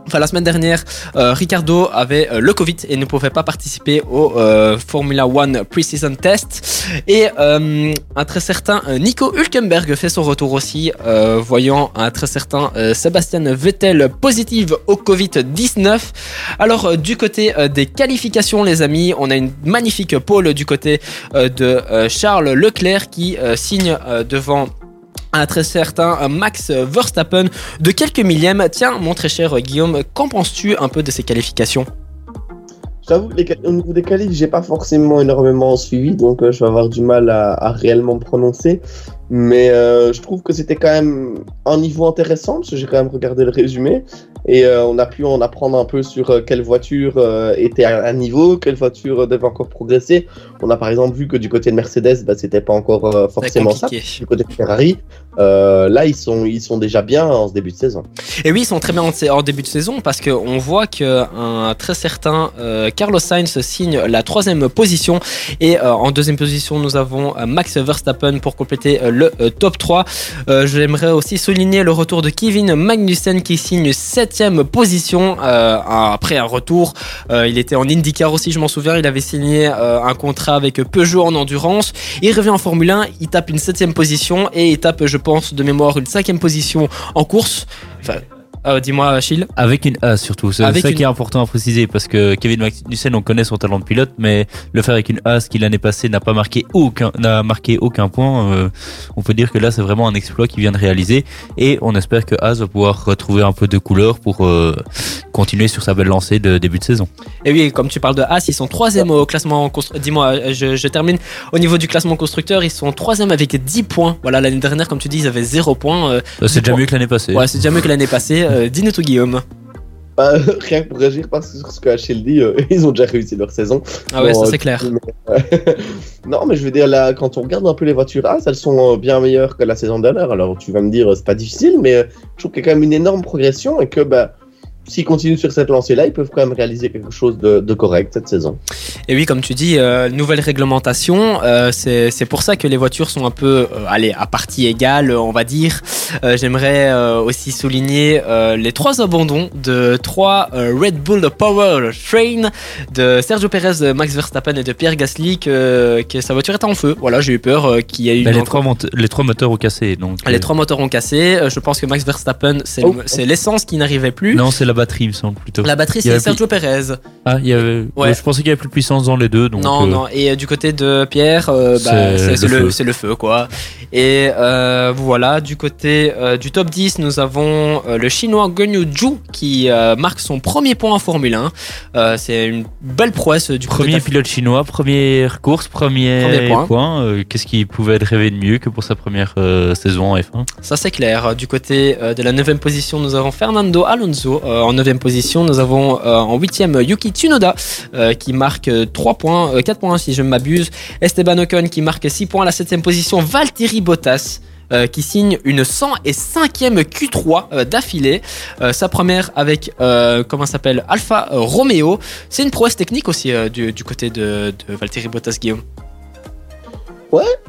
S3: Enfin, la semaine dernière, euh, Ricardo avait euh, le Covid et ne pouvait pas participer au euh, Formula One Preseason Test. Et un très certain Nico Hülkenberg fait son retour aussi, voyant un très certain Sébastien Vettel positif au Covid-19. Alors, du côté des qualifications, les amis, on a une magnifique pole du côté de Charles Leclerc qui signe devant un très certain euh, Max Verstappen de quelques millièmes. Tiens, mon très cher Guillaume, qu'en penses-tu un peu de ces qualifications?
S6: J'avoue, au niveau des qualifs, j'ai pas forcément énormément suivi, donc euh, je vais avoir du mal à, à réellement me prononcer. Mais euh, je trouve que c'était quand même un niveau intéressant, parce que j'ai quand même regardé le résumé. Et euh, on a pu en apprendre un peu sur euh, quelle voiture euh, était à un niveau, quelle voiture devait encore progresser. On a par exemple vu que du côté de Mercedes, bah, c'était pas encore forcément ça. Du côté de Ferrari, là, ils sont, ils sont déjà bien en ce début de saison.
S3: Et oui, ils sont très bien en, début de saison parce qu'on voit qu'un très certain Carlos Sainz signe la troisième position. Et en deuxième position, nous avons Max Verstappen pour compléter euh, euh, top 3. Euh, J'aimerais aussi souligner le retour de Kevin Magnussen qui signe septième position euh, après un retour. Il était en IndyCar aussi, je m'en souviens. Il avait signé un contrat avec Peugeot en endurance. Il revient en Formule 1, il tape une septième position et il tape, je pense, de mémoire, une cinquième position en course. Euh, dis-moi, Achille.
S4: Avec une A surtout, c'est
S3: Avec
S4: ça
S3: une-
S4: qui est important à préciser parce que Kevin Magnussen, on connaît son talent de pilote, mais le faire avec une A, ce qui l'année passée n'a pas marqué aucun, n'a marqué aucun point, euh, on peut dire que là c'est vraiment un exploit qu'il vient de réaliser et on espère que Haas va pouvoir retrouver un peu de couleur pour euh, continuer sur sa belle lancée de début de saison.
S3: Et oui, comme tu parles de As, ils sont troisième au classement constructeur. Dis-moi, je, je termine. Au niveau du classement constructeur, ils sont troisième avec 10 points. Voilà, l'année dernière, comme tu dis, ils avaient 0 points.
S4: C'est déjà mieux que l'année passée.
S3: ouais, c'est déjà mieux que l'année passée. Euh, Dis-nous tout, Guillaume.
S6: Bah, [LAUGHS] rien que pour réagir parce que sur ce que Achille dit, euh, [LAUGHS] ils ont déjà réussi leur saison.
S3: Ah ouais,
S6: Bon,
S3: ça c'est
S6: euh,
S3: clair.
S6: mais, [LAUGHS] euh, non, mais je veux dire, là, quand on regarde un peu les voitures As, elles sont bien meilleures que la saison dernière. Alors, tu vas me dire, c'est pas difficile, mais je trouve qu'il y a quand même une énorme progression et que, bah, s'ils continuent sur cette lancée-là, ils peuvent quand même réaliser quelque chose de, de correct cette saison.
S3: Et oui, comme tu dis, euh, nouvelle réglementation. euh, c'est c'est pour ça que les voitures sont un peu, euh, allez, à partie égale, on va dire. Euh, J'aimerais euh, aussi souligner euh, les trois abandons de trois euh, Red Bull Power Train de Sergio Perez, de Max Verstappen et de Pierre Gasly que, que sa voiture était en feu. Voilà, j'ai eu peur euh, qu'il y ait eu
S4: Mais les, trois les trois moteurs ont cassé. Donc,
S3: les
S4: euh,
S3: trois moteurs ont cassé. Euh, Je pense que Max Verstappen, c'est
S6: Oh.
S3: c'est l'essence qui n'arrivait plus.
S4: Non, c'est la batterie, il me semble plutôt.
S3: La batterie, c'est Sergio Perez.
S4: Ah, il y avait...
S3: Ouais.
S4: ouais, je pensais qu'il y avait plus de puissance dans les deux. Donc,
S3: non,
S4: euh,
S3: non. Et euh, du côté de Pierre, euh, bah,
S4: C'est le feu.
S3: c'est le feu, quoi. Et voilà, du côté du top 10, nous avons le chinois Guanyu Zhu qui marque son premier point en Formule 1. Euh, c'est une belle prouesse du
S4: Premier pilote chinois, première course, premier,
S3: Premier point.
S4: point. Qu'est-ce qui pouvait être rêvé de mieux que pour sa première saison en F1
S3: Ça c'est clair. Du côté de la 9 position, nous avons Fernando Alonso. Euh, en 9 position, nous avons euh, en 8 Yuki Tsunoda euh, qui marque euh, 3 points, euh, 4 points si je ne m'abuse. Esteban Ocon qui marque 6 points à la 7 position. Valtteri Bottas. qui signe une 105e Q3 euh, d'affilée, sa première avec comment s'appelle euh, Romeo. C'est une prouesse technique aussi du, côté de, de Valtteri Bottas Guillaume.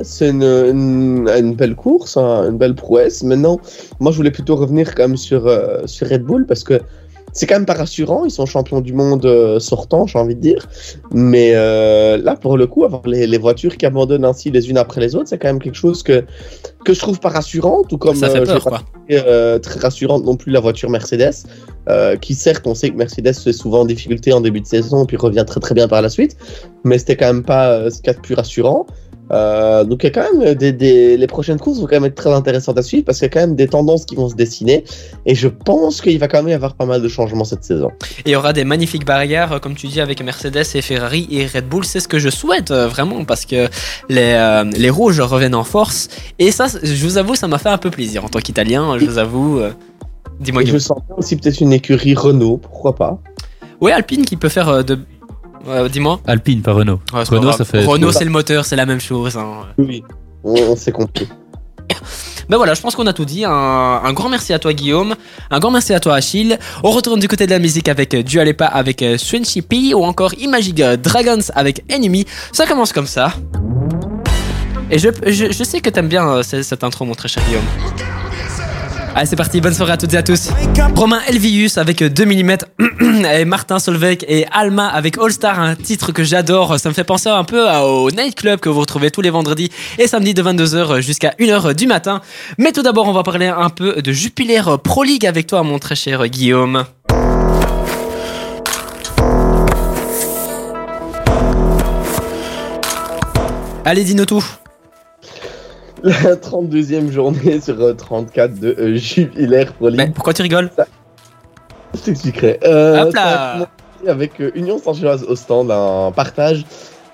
S6: C'est une, belle course, hein, une belle prouesse. Maintenant, moi, je voulais plutôt revenir quand même sur, sur Red Bull parce que c'est quand même pas rassurant. Ils sont champions du monde euh, sortant, j'ai envie de dire. Mais euh, là, pour le coup, avoir les, les voitures qui abandonnent ainsi les unes après les autres, c'est quand même quelque chose que, que je trouve pas rassurant. Tout comme
S3: ça fait
S6: euh,
S3: peur
S6: j'ai pas
S3: quoi.
S6: trouvé, euh, très rassurante non plus la voiture Mercedes, euh, qui certes, on sait que Mercedes fait souvent en difficulté en début de saison, puis revient très très bien par la suite. Mais c'était quand même pas ce qu'il y a de plus rassurant. Euh, donc il y a quand même des, des- les prochaines courses vont quand même être très intéressantes à suivre parce qu'il y a quand même des tendances qui vont se dessiner et je pense qu'il va quand même y avoir pas mal de changements cette saison.
S3: Et il y aura des magnifiques barrières, euh, comme tu dis, avec Mercedes et Ferrari et Red Bull. C'est ce que je souhaite euh, vraiment parce que les, euh, les rouges reviennent en force. Et ça, je vous avoue, ça m'a fait un peu plaisir en tant qu'Italien. Je vous avoue. euh, Dis-moi,
S6: je sens aussi peut-être une écurie Renault, pourquoi pas.
S3: Ouais, Alpine qui peut faire de. Euh, Dis-moi.
S4: Alpine, pas Renault.
S3: Ouais,
S4: Renault,
S3: grave.
S4: ça fait.
S3: Renault, c'est le moteur, c'est la même chose. hein.
S6: Oui, on, s'est compris. [LAUGHS]
S3: Ben voilà, je pense qu'on a tout dit. Un, un grand merci à toi, Guillaume. Un grand merci à toi, Achille. On retourne du côté de la musique avec euh, Dua Lipa avec euh, Swansea P ou encore Imagine Dragons avec Enemy. Ça commence comme ça. Et je, je, je sais que t'aimes bien euh, cette, cette intro, mon très cher Guillaume. Allez, c'est parti. Bonne soirée à toutes et à tous. Romain Elvius avec 2 mm [CLEARS THROAT] et Martin Solveig et Alma avec All Star, un titre que j'adore. Ça me fait penser un peu au nightclub que vous retrouvez tous les vendredis et samedis de 22h jusqu'à 1h du matin. Mais tout d'abord, on va parler un peu de Jupiler Pro League avec toi, mon très cher Guillaume. Allez, dis-nous tout. [LAUGHS]
S6: La 32e journée sur euh, 34 de euh, Jupiler Pro League.
S3: Mais pourquoi tu rigoles
S6: Je t'expliquerai. Euh,
S3: Hop là.
S6: Avec euh, Union Saint-Gilloise au stand, un partage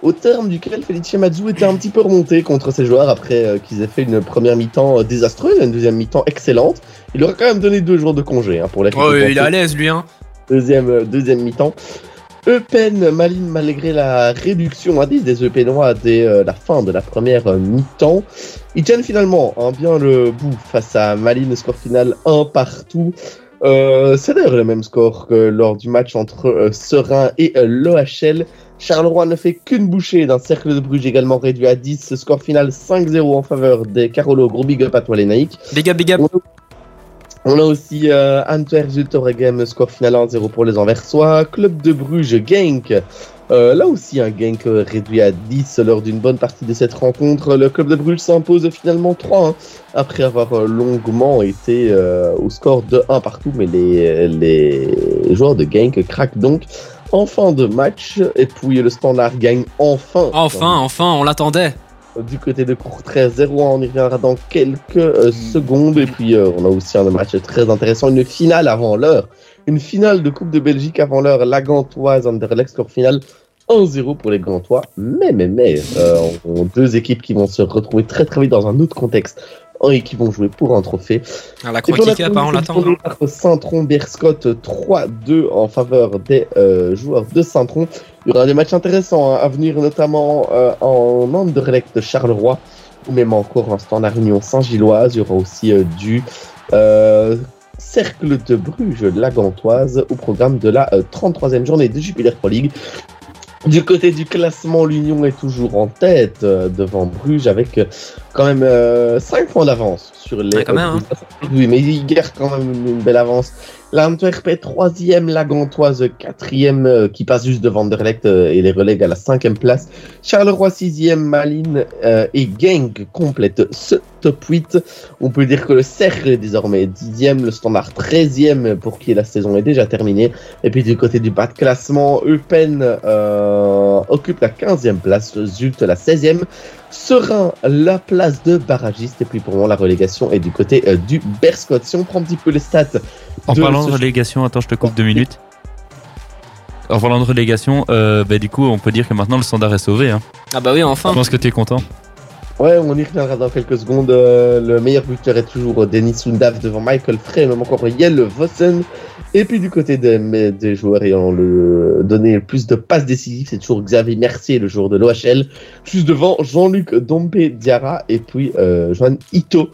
S6: au terme duquel Felice Mazzu était un petit peu remonté contre ses joueurs après euh, qu'ils aient fait une première mi-temps euh, désastreuse et une deuxième mi-temps excellente. Il leur a quand même donné deux jours de congé hein, pour la
S3: Oh, il est à l'aise, lui, hein.
S6: deuxième, euh, deuxième mi-temps. Eupen Malines, malgré la réduction à 10 des Eupenois dès euh, la fin de la première euh, mi-temps, ils tiennent finalement hein, bien le bout face à Malines, score final 1 partout. Euh, c'est d'ailleurs le même score que lors du match entre Serein et l'OHL. Charleroi ne fait qu'une bouchée d'un cercle de Bruges également réduit à 10. Ce score final 5-0 en faveur des Carolo. Gros big up à toi les Naïcs.
S3: Big up, big up.
S6: On a aussi euh, Antwerp Zultoregem, score final 1-0 pour les Anversois. Club de Bruges, Genk. Euh, là aussi, un Genk euh, réduit à 10 lors d'une bonne partie de cette rencontre. Le club de Bruges s'impose finalement 3 après avoir euh, longuement été euh, au score de 1 partout. Mais les, les joueurs de Genk craquent donc en fin de match. Et puis le Standard gagne enfin.
S3: Enfin, enfin, on l'attendait.
S6: Du côté de Courtrai, 0 on y reviendra dans quelques euh, secondes. Et puis, euh, on a aussi un match très intéressant, une finale avant l'heure. Une finale de Coupe de Belgique avant l'heure, la Gantoise, Anderlecht, score final 1-0 pour les Gantois. Mais, mais, mais, euh, on- deux équipes qui vont se retrouver très très vite dans un autre contexte et qui vont jouer pour un trophée.
S3: Ah, la
S6: on a
S3: on
S6: terminé
S3: l'attend.
S6: Saint-Tron, Berscott 3-2 en faveur des euh, joueurs de Saint-Tron. Il y aura des matchs intéressants hein, à venir, notamment euh, en Anderlecht de Charleroi, ou même encore en standard Union Saint-Gilloise. Il y aura aussi euh, du euh, Cercle de Bruges, la Gantoise, au programme de la euh, 33e journée de Jupiler Pro League. Du côté du classement, l'Union est toujours en tête euh, devant Bruges avec euh, quand même 5 points d'avance sur les.
S3: Ouais, quand même, hein.
S6: Oui, mais il garde quand même une, une belle avance. L'Antwerp est troisième, la Gantoise quatrième, euh, qui passe juste devant Anderlecht euh, et les relègue à la cinquième place. Charleroi sixième, Malines euh, et Genk complètent ce top 8. On peut dire que le Cercle est désormais dixième, le Standard treizième pour qui la saison est déjà terminée. Et puis du côté du bas de classement, Eupen euh, occupe la quinzième place, Zult la seizième. Serein la place de barragiste et puis pour moi la relégation est du côté euh, du Berscott. Si on prend un petit peu les stats
S4: En
S6: de
S4: parlant de relégation, attends, je te coupe deux minutes. En parlant de relégation, euh, bah, du coup, on peut dire que maintenant le standard est sauvé. Hein.
S3: Ah bah oui, enfin.
S4: Je pense que tu es content.
S6: Ouais, on y reviendra dans quelques secondes. Euh, le meilleur buteur est toujours Denis Sundav devant Michael Frey, même encore Yel Vossen. Et puis du côté des, des joueurs ayant le, donné le plus de passes décisives, c'est toujours Xavier Mercier, le joueur de l'OHL, juste devant Jean-Luc Dompe Diarra et puis euh, Joan Ito.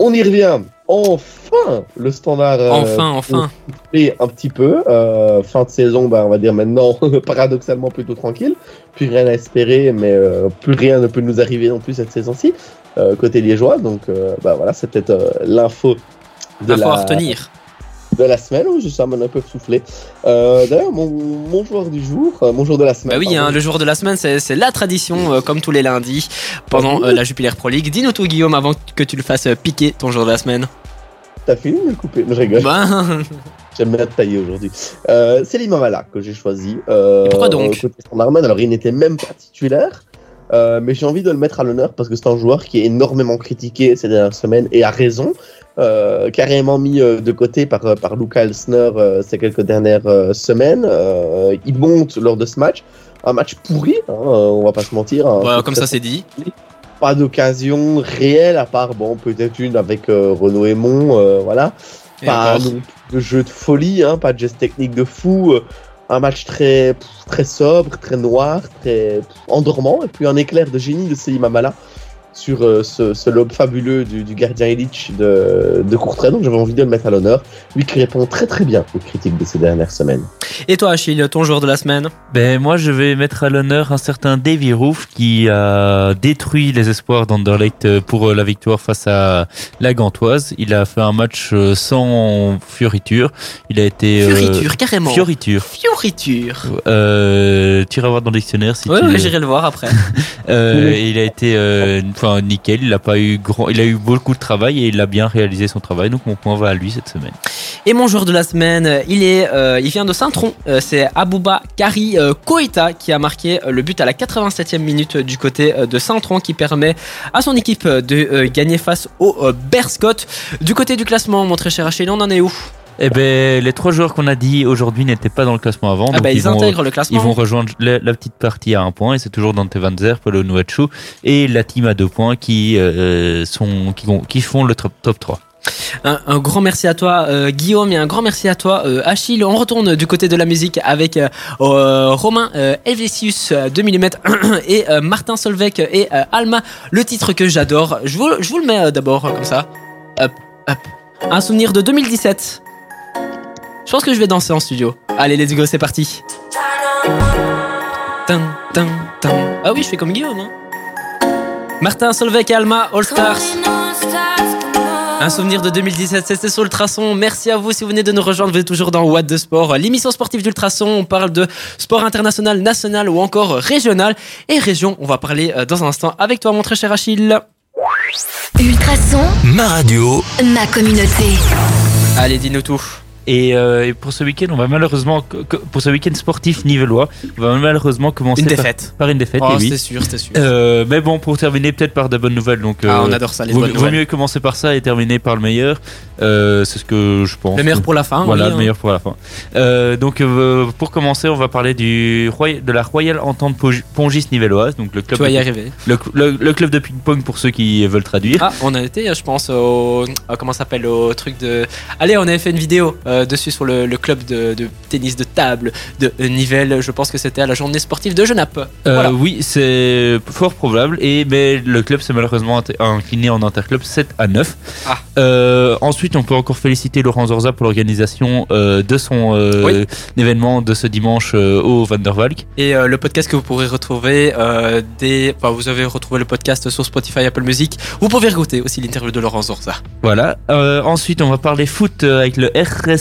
S6: On y revient. Enfin, le standard. euh,
S3: Enfin, enfin.
S6: et un petit peu. Euh, fin de saison, bah, on va dire maintenant, [LAUGHS] paradoxalement plutôt tranquille. Plus rien à espérer, mais euh, plus rien ne peut nous arriver non plus cette saison-ci, euh, côté liégeois. Donc euh, bah, voilà, c'était euh, l'info
S3: à retenir.
S6: De la semaine. Je m'a un peu soufflé. Euh, D'ailleurs, mon, mon joueur du jour, euh, mon jour de la semaine.
S3: Bah oui, hein, le jour de la semaine, c'est la tradition, euh, comme tous les lundis, pendant euh, la Jupiler Pro League. Dis-nous tout, Guillaume, avant que tu le fasses piquer ton jour de la semaine.
S6: T'as fini de le couper? Je rigole.
S3: Bah, [LAUGHS]
S6: J'aime bien te tailler aujourd'hui. Euh, c'est Limamala que j'ai choisi. Euh,
S3: pourquoi donc
S6: côté. Alors, il n'était même pas titulaire. Euh, mais j'ai envie de le mettre à l'honneur parce que c'est un joueur qui est énormément critiqué ces dernières semaines et à raison. Euh, carrément mis euh, de côté par, euh, par Luca Elsner euh, ces quelques dernières semaines. Euh, il monte lors de ce match. Un match pourri, hein, on va pas se mentir. hein.
S3: voilà, comme ça c'est dit.
S6: Pas d'occasion réelle à part, bon, peut-être une avec Renaud Aymon, euh, voilà
S3: Et
S6: pas de jeu de folie, hein, pas de geste technique de fou. Un match très, très sobre, très noir, très endormant, et puis un éclair de génie de Selim Amala sur euh, ce, ce lobe fabuleux du, du gardien Illich de, de Courtrai. Donc j'avais envie de le mettre à l'honneur. Lui qui répond très très bien aux critiques de ces dernières semaines.
S3: Et toi, Achille, ton joueur de la semaine?
S4: Ben moi je vais mettre à l'honneur un certain Davy Roof qui a détruit les espoirs d'Anderlecht euh, pour euh, la victoire face à la Gantoise. Il a fait un match euh, sans fioriture. Il a été euh,
S3: Fioriture, carrément.
S4: Fioriture.
S3: Fioriture.
S4: Euh, tu iras voir dans le dictionnaire si
S3: Ouais,
S4: tu.
S3: ouais, j'irai le voir après. [LAUGHS]
S4: Euh, et il a été euh, nickel. Il a pas eu grand. Il a eu beaucoup de travail et il a bien réalisé son travail. Donc mon point va à lui cette semaine.
S3: Et mon joueur de la semaine, il est, euh, il vient de Saint-Tron. Euh, c'est Abouba Kari euh, Koita qui a marqué euh, le but à la 87e minute du côté de Saint-Tron, qui permet à son équipe de gagner face au Berscott. Du côté du classement, mon très cher Achille, on en est où?
S4: Eh ben les trois joueurs qu'on a dit aujourd'hui n'étaient pas dans le classement avant.
S3: Ah
S4: donc
S3: bah, ils,
S4: vont,
S3: intègrent le classement.
S4: Ils vont rejoindre la, la petite partie à un point et c'est toujours Dante Van Zer, Paulo Nuachu et la team à deux points qui euh, sont qui, vont- qui font le top, top 3.
S3: Un, un grand merci à toi euh, Guillaume et un grand merci à toi euh, Achille. On retourne du côté de la musique avec euh, euh, Romain euh, 2 mm [CLEARS THROAT] et Martin Solveig et Alma. Le titre que j'adore. Je vous, je vous le mets d'abord comme ça. Hop, hop. Un souvenir de 2017. Je pense que je vais danser en studio. Allez, let's go, c'est parti. Ah oui, je fais comme Guillaume. hein. Martin Solveig et Alma, All Stars. Un souvenir de 2017, c'était sur Ultrason. Merci à vous si vous venez de nous rejoindre. Vous êtes toujours dans What de Sport, l'émission sportive d'Ultrason. On parle de sport international, national ou encore régional. Et région, on va parler euh, dans un instant avec toi, mon très cher Achille.
S2: Ultrason, Ma radio,
S1: Ma communauté.
S3: Allez, dis-nous tout.
S4: Et, euh, et pour ce week-end, on va malheureusement pour ce week-end sportif nivellois, on va malheureusement commencer
S3: Une
S4: par-
S3: défaite.
S4: Par, une défaite.
S3: Oh,
S4: oui.
S3: c'était sûr, c'était sûr.
S4: Euh, mais bon, pour terminer, peut-être par de bonnes nouvelles. Donc,
S3: ah,
S4: euh,
S3: on adore ça, les
S4: vaut,
S3: bonnes
S4: vaut
S3: nouvelles.
S4: mieux commencer par ça et terminer par le meilleur. Euh, c'est ce que je pense.
S3: Le meilleur pour la fin.
S4: Voilà,
S3: oui,
S4: le
S3: hein.
S4: meilleur pour la fin. Euh, donc, euh, pour commencer, on va parler du de la Royale Entente Pong- Pongis Nivelloise, donc le
S3: Tu
S4: club,
S3: vas y
S4: de,
S3: arriver.
S4: le, le- le club de ping-pong pour ceux qui veulent traduire.
S3: Ah, on a été, je pense, au. comment s'appelle Au truc de. Allez, on avait fait une vidéo euh, dessus sur le, le club de, de tennis de table de euh, Nivelles. Je pense que c'était à la journée sportive de Genappe.
S4: Euh. Oui, c'est fort probable. Et mais le club s'est malheureusement incliné en interclub 7 à 9.
S3: Ah.
S4: Euh, ensuite, on peut encore féliciter Laurent Zorza pour l'organisation euh, de son euh,
S3: Oui.
S4: événement de ce dimanche euh, au Van der Valk.
S3: Et euh, le podcast que vous pourrez retrouver euh, des. Enfin, vous avez retrouvé le podcast sur Spotify, Apple Music. Vous pouvez écouter aussi l'interview de Laurent Zorza.
S4: Voilà. Euh, ensuite, on va parler foot euh, avec le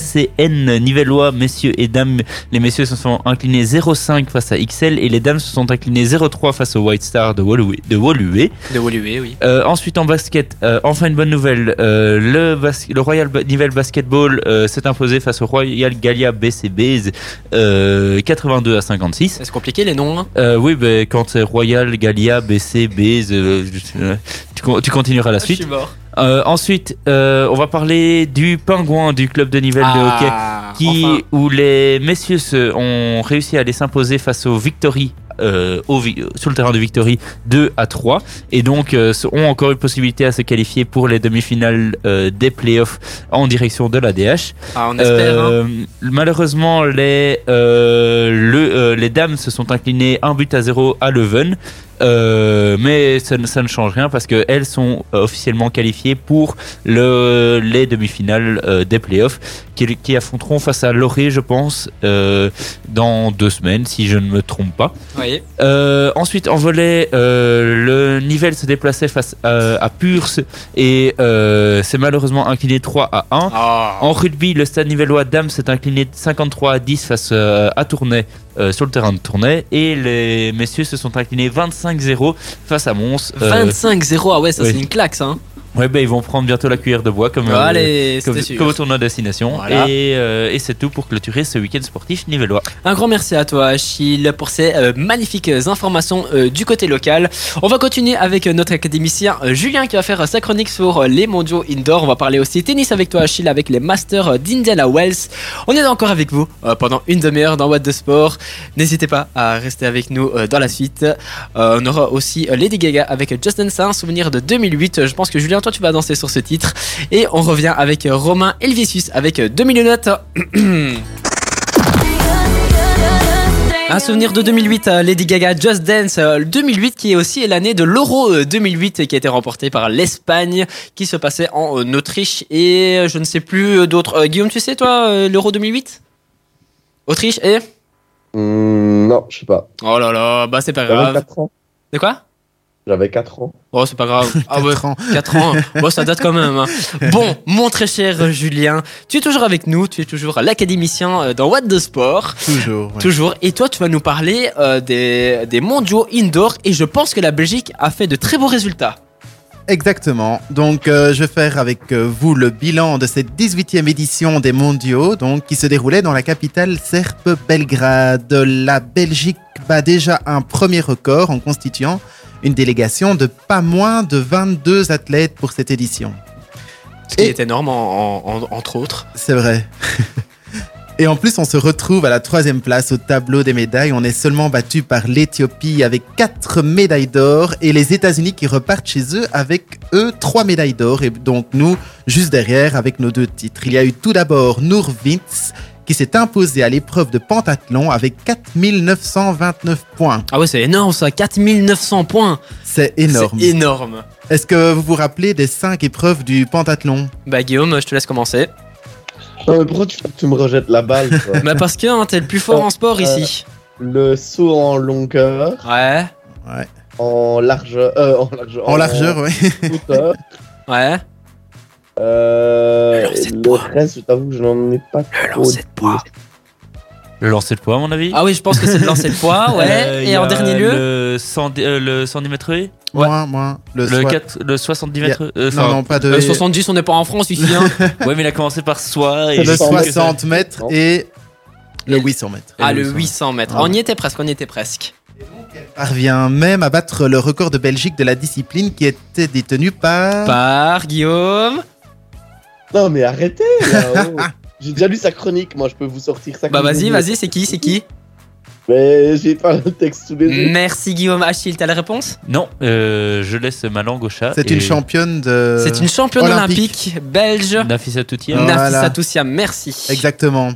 S4: RSCN Nivellois, messieurs et dames. Les messieurs se sont inclinés 0,5 face à XL et les dames se sont inclinées 0,3 face au White Star de Woluwe. De Woluwe.
S3: De Woluwe, oui.
S4: Euh, ensuite en basket, euh, enfin une bonne nouvelle, euh, le, bas- le Royal Ba- Nivelles Basketball s'est imposé face au Royal Gallia BCB euh, 82 à 56.
S3: C'est compliqué les noms. hein
S4: oui, ben quand c'est Royal Gallia BCB, je- euh, tu, tu continueras la
S3: Ah, Je suis
S4: suite.
S3: mort.
S4: Euh, ensuite, euh, on va parler du Pingouin du club de Nivelles de hockey
S3: Ah,
S4: qui,
S3: enfin.
S4: où les messieurs se- ont réussi à aller s'imposer face aux Victory. euh, au Vi- sur le terrain de Victory 2 à 3 et donc euh, ont encore une possibilité à se qualifier pour les demi-finales euh, des playoffs en direction de la DH.
S3: Ah, on espère. hein.
S4: Euh, malheureusement les, euh, le, euh, les dames se sont inclinées un but à 0 à Leuven Euh, mais ça, ne- ça ne change rien parce qu'elles sont euh, officiellement qualifiées pour le, les demi-finales euh, des playoffs qui, qui affronteront face à Loré, je pense, euh, dans deux semaines, si je ne me trompe pas.
S3: Oui.
S4: Ensuite, en volet, le Nivelles se déplaçait face à, à Purs et c'est malheureusement incliné 3 à 1.
S3: Ah.
S4: En rugby, le stade nivellois Dame s'est incliné 53 à 10 face à Tournai sur le terrain de Tournai et les messieurs se sont inclinés 25-0 face à Mons. Euh,
S3: 25-0, ah ouais, ça
S4: oui.
S3: c'est une claque, ça. hein.
S4: Ouais, ben, ils vont prendre bientôt la cuillère de bois comme, euh,
S3: Allez,
S4: comme, comme au tournoi destination.
S3: Voilà.
S4: Et, euh, et c'est tout pour clôturer ce week-end sportif nivellois.
S3: Un grand merci à toi, Achille, pour ces euh, magnifiques informations euh, du côté local. On va continuer avec notre académicien Julien qui va faire sa chronique sur les mondiaux indoor. On va parler aussi tennis avec toi, Achille, avec les Masters d'Indiana Wells. On est encore avec vous pendant une demi-heure dans What de Sport. N'hésitez pas à rester avec nous dans la suite. On aura aussi Lady Gaga avec Justin Sain, souvenir de 2008. Je pense que Julien, toi, tu vas danser sur ce titre. Et on revient avec euh, Romain Elvisius avec euh, 2 millions notes. [CLEARS THROAT] Un souvenir de 2008, euh, Lady Gaga Just Dance, euh, 2008 qui est aussi l'année de l'Euro euh, 2008 qui a été remporté par l'Espagne, qui se passait en euh, Autriche et euh, je ne sais plus euh, d'autres. Euh, Guillaume, tu sais toi euh, l'Euro 2008 Autriche et?
S6: Hmm, non, je sais pas.
S3: Oh là là, bah c'est pas grave.
S6: 4 ans.
S3: De quoi?
S6: J'avais 4 ans.
S3: Oh c'est pas grave. [LAUGHS] Ah ouais,
S5: Quatre ans.
S3: 4 ans. Bon ça date quand même. hein. [LAUGHS] Bon, mon très cher Julien, tu es toujours avec nous, tu es toujours l'académicien euh, dans What the Sport.
S5: Toujours. ouais.
S3: Toujours. Et toi, tu vas nous parler euh, des, des mondiaux indoor. Et je pense que la Belgique a fait de très beaux résultats.
S5: Exactement. Donc, euh, je vais faire avec euh, vous le bilan de cette 18e édition des mondiaux, donc, qui se déroulait dans la capitale serbe Belgrade. La Belgique bat déjà un premier record en constituant une délégation de pas moins de 22 athlètes pour cette édition.
S3: Ce qui
S5: Et-
S3: est énorme, en- en- en- entre autres.
S5: C'est vrai. [LAUGHS] Et en plus, on se retrouve à la troisième place au tableau des médailles. On est seulement battu par l'Éthiopie avec quatre médailles d'or et les États-Unis qui repartent chez eux avec eux trois médailles d'or. Et donc nous, juste derrière, avec nos deux titres. Il y a eu tout d'abord Nour Wintz qui s'est imposé à l'épreuve de pentathlon avec 4929 points.
S3: Ah ouais, c'est énorme ça, 4900 points.
S5: C'est énorme.
S3: C'est énorme.
S5: Est-ce que vous vous rappelez des cinq épreuves du pentathlon?
S3: Bah Guillaume, je te laisse commencer.
S6: Non, mais pourquoi tu, tu me rejettes la balle toi? [LAUGHS]
S3: Bah parce que hein, t'es le plus fort en sport ici.
S6: Le saut en longueur,
S3: Ouais,
S6: en largeur. Euh, en largeur.
S5: En largeur, oui.
S6: hauteur.
S3: ouais.
S6: Euh,
S3: Le lancer de
S6: le reste, je t'avoue que je n'en ai pas
S3: Le
S6: trop.
S3: lancer de poids.
S4: Le lancer de poids, à mon avis.
S3: Ah oui, je pense que c'est de lancer le poids, [LAUGHS] ouais.
S4: Euh,
S3: Et en dernier lieu
S4: Le 100, euh, le 110 mètres haies
S5: Moins, moins. Le,
S4: le,
S5: soi-
S4: 4, le 70 mètres euh,
S5: Non,
S4: enfin,
S5: non, pas de.
S3: Euh, 70, on n'est pas en France ici. Hein. [LAUGHS]
S4: Ouais, mais il a commencé par soi. Et
S5: le
S4: je pense que
S5: 60 mètres et le
S3: Et-
S5: 800 mètres.
S3: ah,
S4: le
S3: le 800 mètres.
S5: Ah.
S3: On y était presque, on y était presque.
S5: Parvient même à battre le record de Belgique de la discipline qui était détenu par.
S3: Par Guillaume.
S6: Non, mais arrêtez là [LAUGHS] oh. J'ai déjà lu sa chronique, moi je peux vous sortir ça.
S3: Bah vas-y, vas-y, c'est qui, c'est qui
S6: Mais j'ai pas le texte sous les yeux.
S3: Merci Guillaume. Achille, t'as la réponse?
S4: Non, euh, je laisse ma langue au chat.
S5: C'est
S4: et
S5: une championne de.
S3: C'est une championne
S5: olympique.
S3: olympique, belge.
S4: Nafisa Toutia.
S5: Voilà.
S3: Nafisa merci.
S5: Exactement.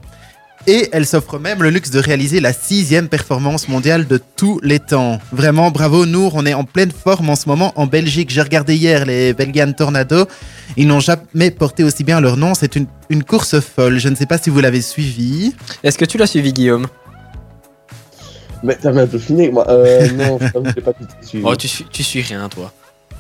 S5: Et elle s'offre même le luxe de réaliser la sixième performance mondiale de tous les temps. Vraiment, bravo Nour, on est en pleine forme en ce moment en Belgique. J'ai regardé hier les Belgian Tornado. Ils n'ont jamais porté aussi bien leur nom. C'est une, une course folle. Je ne sais pas si vous l'avez suivi.
S3: Est-ce que tu l'as suivi, Guillaume?
S6: Mais t'as bientôt fini, moi. Euh, non, je pas tout suivi.
S3: Oh, tu suis, tu suis rien, toi.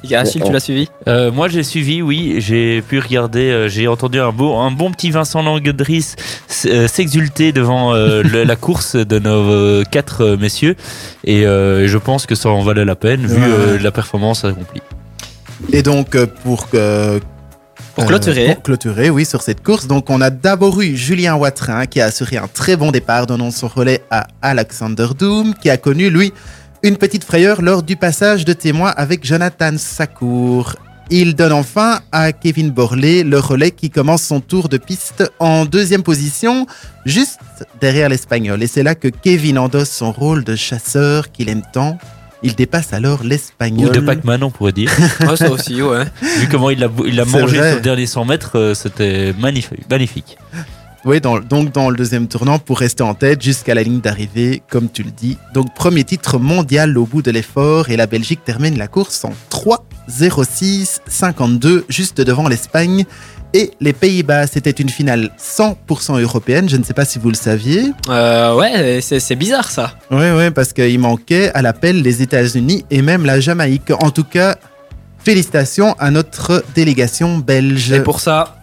S6: Mais
S3: tu l'as suivi?
S4: Euh, moi, j'ai suivi, oui, j'ai pu regarder, euh, j'ai entendu un, beau, un bon petit Vincent Languedris s- euh, s'exulter devant euh, [LAUGHS] le- la course de nos euh, quatre messieurs. Et euh, je pense que ça en valait la peine, vu
S5: Ouais.
S4: euh, la performance accomplie.
S5: Et donc, euh, pour que
S3: Pour
S5: Euh,
S3: clôturer.
S5: pour clôturer, oui, sur cette course. Donc, on a d'abord eu Julien Watrin qui a assuré un très bon départ, donnant son relais à Alexander Doom, qui a connu, lui, une petite frayeur lors du passage de témoin avec Jonathan Sakour. Il donne enfin à Kevin Borley le relais qui commence son tour de piste en deuxième position, juste derrière l'Espagnol. Et c'est là que Kevin endosse son rôle de chasseur qu'il aime tant. Il dépasse alors
S4: Ou
S5: l'Espagnol.
S4: de Pac-Man, on pourrait dire. [LAUGHS]
S3: Ouais, ça aussi, ouais.
S4: vu comment il l'a il
S5: C'est
S4: mangé
S5: vrai.
S4: sur le dernier 100 mètres, euh, c'était magnifique. magnifique.
S5: Oui, dans, donc dans le deuxième tournant pour rester en tête jusqu'à la ligne d'arrivée, comme tu le dis. Donc premier titre mondial au bout de l'effort et la Belgique termine la course en 3 06 52 juste devant l'Espagne et les Pays-Bas. C'était une finale 100% européenne. Je ne sais pas si vous le saviez.
S3: Euh, ouais, c'est c'est bizarre ça.
S5: Oui, oui, parce qu'il manquait à l'appel les États-Unis et même la Jamaïque. En tout cas, félicitations à notre délégation belge.
S3: Et pour ça,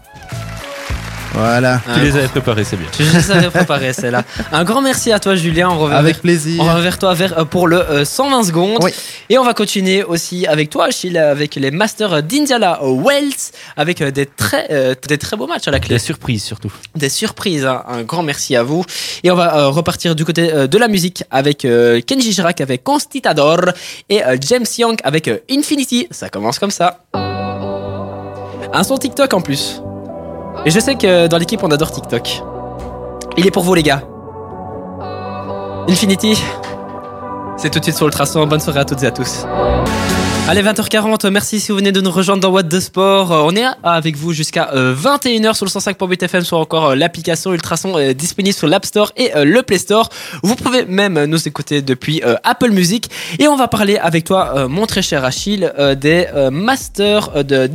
S5: Voilà,
S4: Tu
S3: un
S4: les
S3: grand-
S4: avais préparés, c'est bien.
S3: je les avais préparés, celle-là. Un grand merci à toi, Julien. On revient
S5: avec
S3: vers-
S5: plaisir.
S3: On va vers toi vers, euh, pour le euh, 120 secondes.
S5: Oui.
S3: Et on va continuer aussi avec toi, Achille, avec les Masters d'Indiana Wells, avec euh, des très, euh, des très beaux matchs à la clé.
S4: La surprise surtout.
S3: Des surprises. hein. Un grand merci à vous. Et on va euh, repartir du côté euh, de la musique avec euh, Kenji Girac avec Constitador et euh, James Young avec euh, Infinity. Ça commence comme ça. Un son TikTok en plus. Et je sais que dans l'équipe on adore TikTok. Il est pour vous les gars. Infinity. C'est tout de suite sur le traçon. Bonne soirée à toutes et à tous. Allez, 20h40, merci si vous venez de nous rejoindre dans What the Sport. Euh, On est avec vous jusqu'à euh, 21h sur le 105.8 FM, sur encore euh, l'application Ultrason euh, disponible sur l'App Store et euh, le Play Store. Vous pouvez même nous écouter depuis euh, Apple Music. Et on va parler avec toi, euh, mon très cher Achille, euh, des euh, Masters euh, de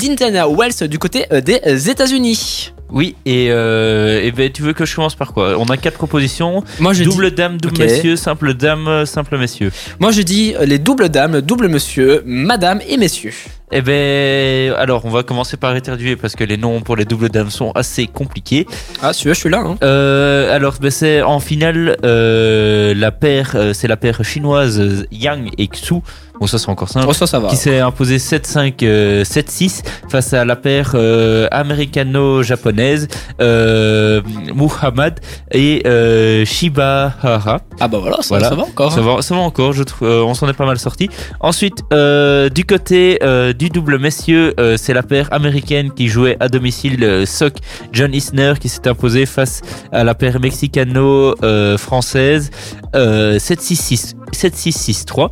S3: Wells du côté euh, des États-Unis.
S4: Oui, et, euh, et ben, tu veux que je commence par quoi? On a quatre propositions.
S3: Moi, je
S4: double
S3: dis,
S4: dame, double
S3: Ok.
S4: messieurs, simple dame, simple messieurs.
S3: moi, je dis euh, les doubles dames, double monsieur, madame et messieurs.
S4: Eh ben, alors, on va commencer par éternuer parce que les noms pour les doubles dames sont assez compliqués.
S3: Ah, celui-là, je suis là. Hein.
S4: Euh, alors, ben, c'est en finale, euh, la paire, euh, c'est la paire chinoise Yang et Xu. Bon, ça, c'est encore simple.
S3: Oh, ça, ça va.
S4: qui s'est imposé 7-5, euh, 7-6 face à la paire américano-japonaise Muhammad et euh, Shiba Hara.
S3: Ah, bah voilà, ça,
S4: Voilà.
S3: ça va encore.
S4: Ça va, ça va encore, je trouve, on s'en est pas mal sorti. Ensuite, du côté euh, du double messieurs, euh, c'est la paire américaine qui jouait à domicile euh, Sock John Isner qui s'est imposé face à la paire mexicano-française euh, 7-6-6 7-6-6-3.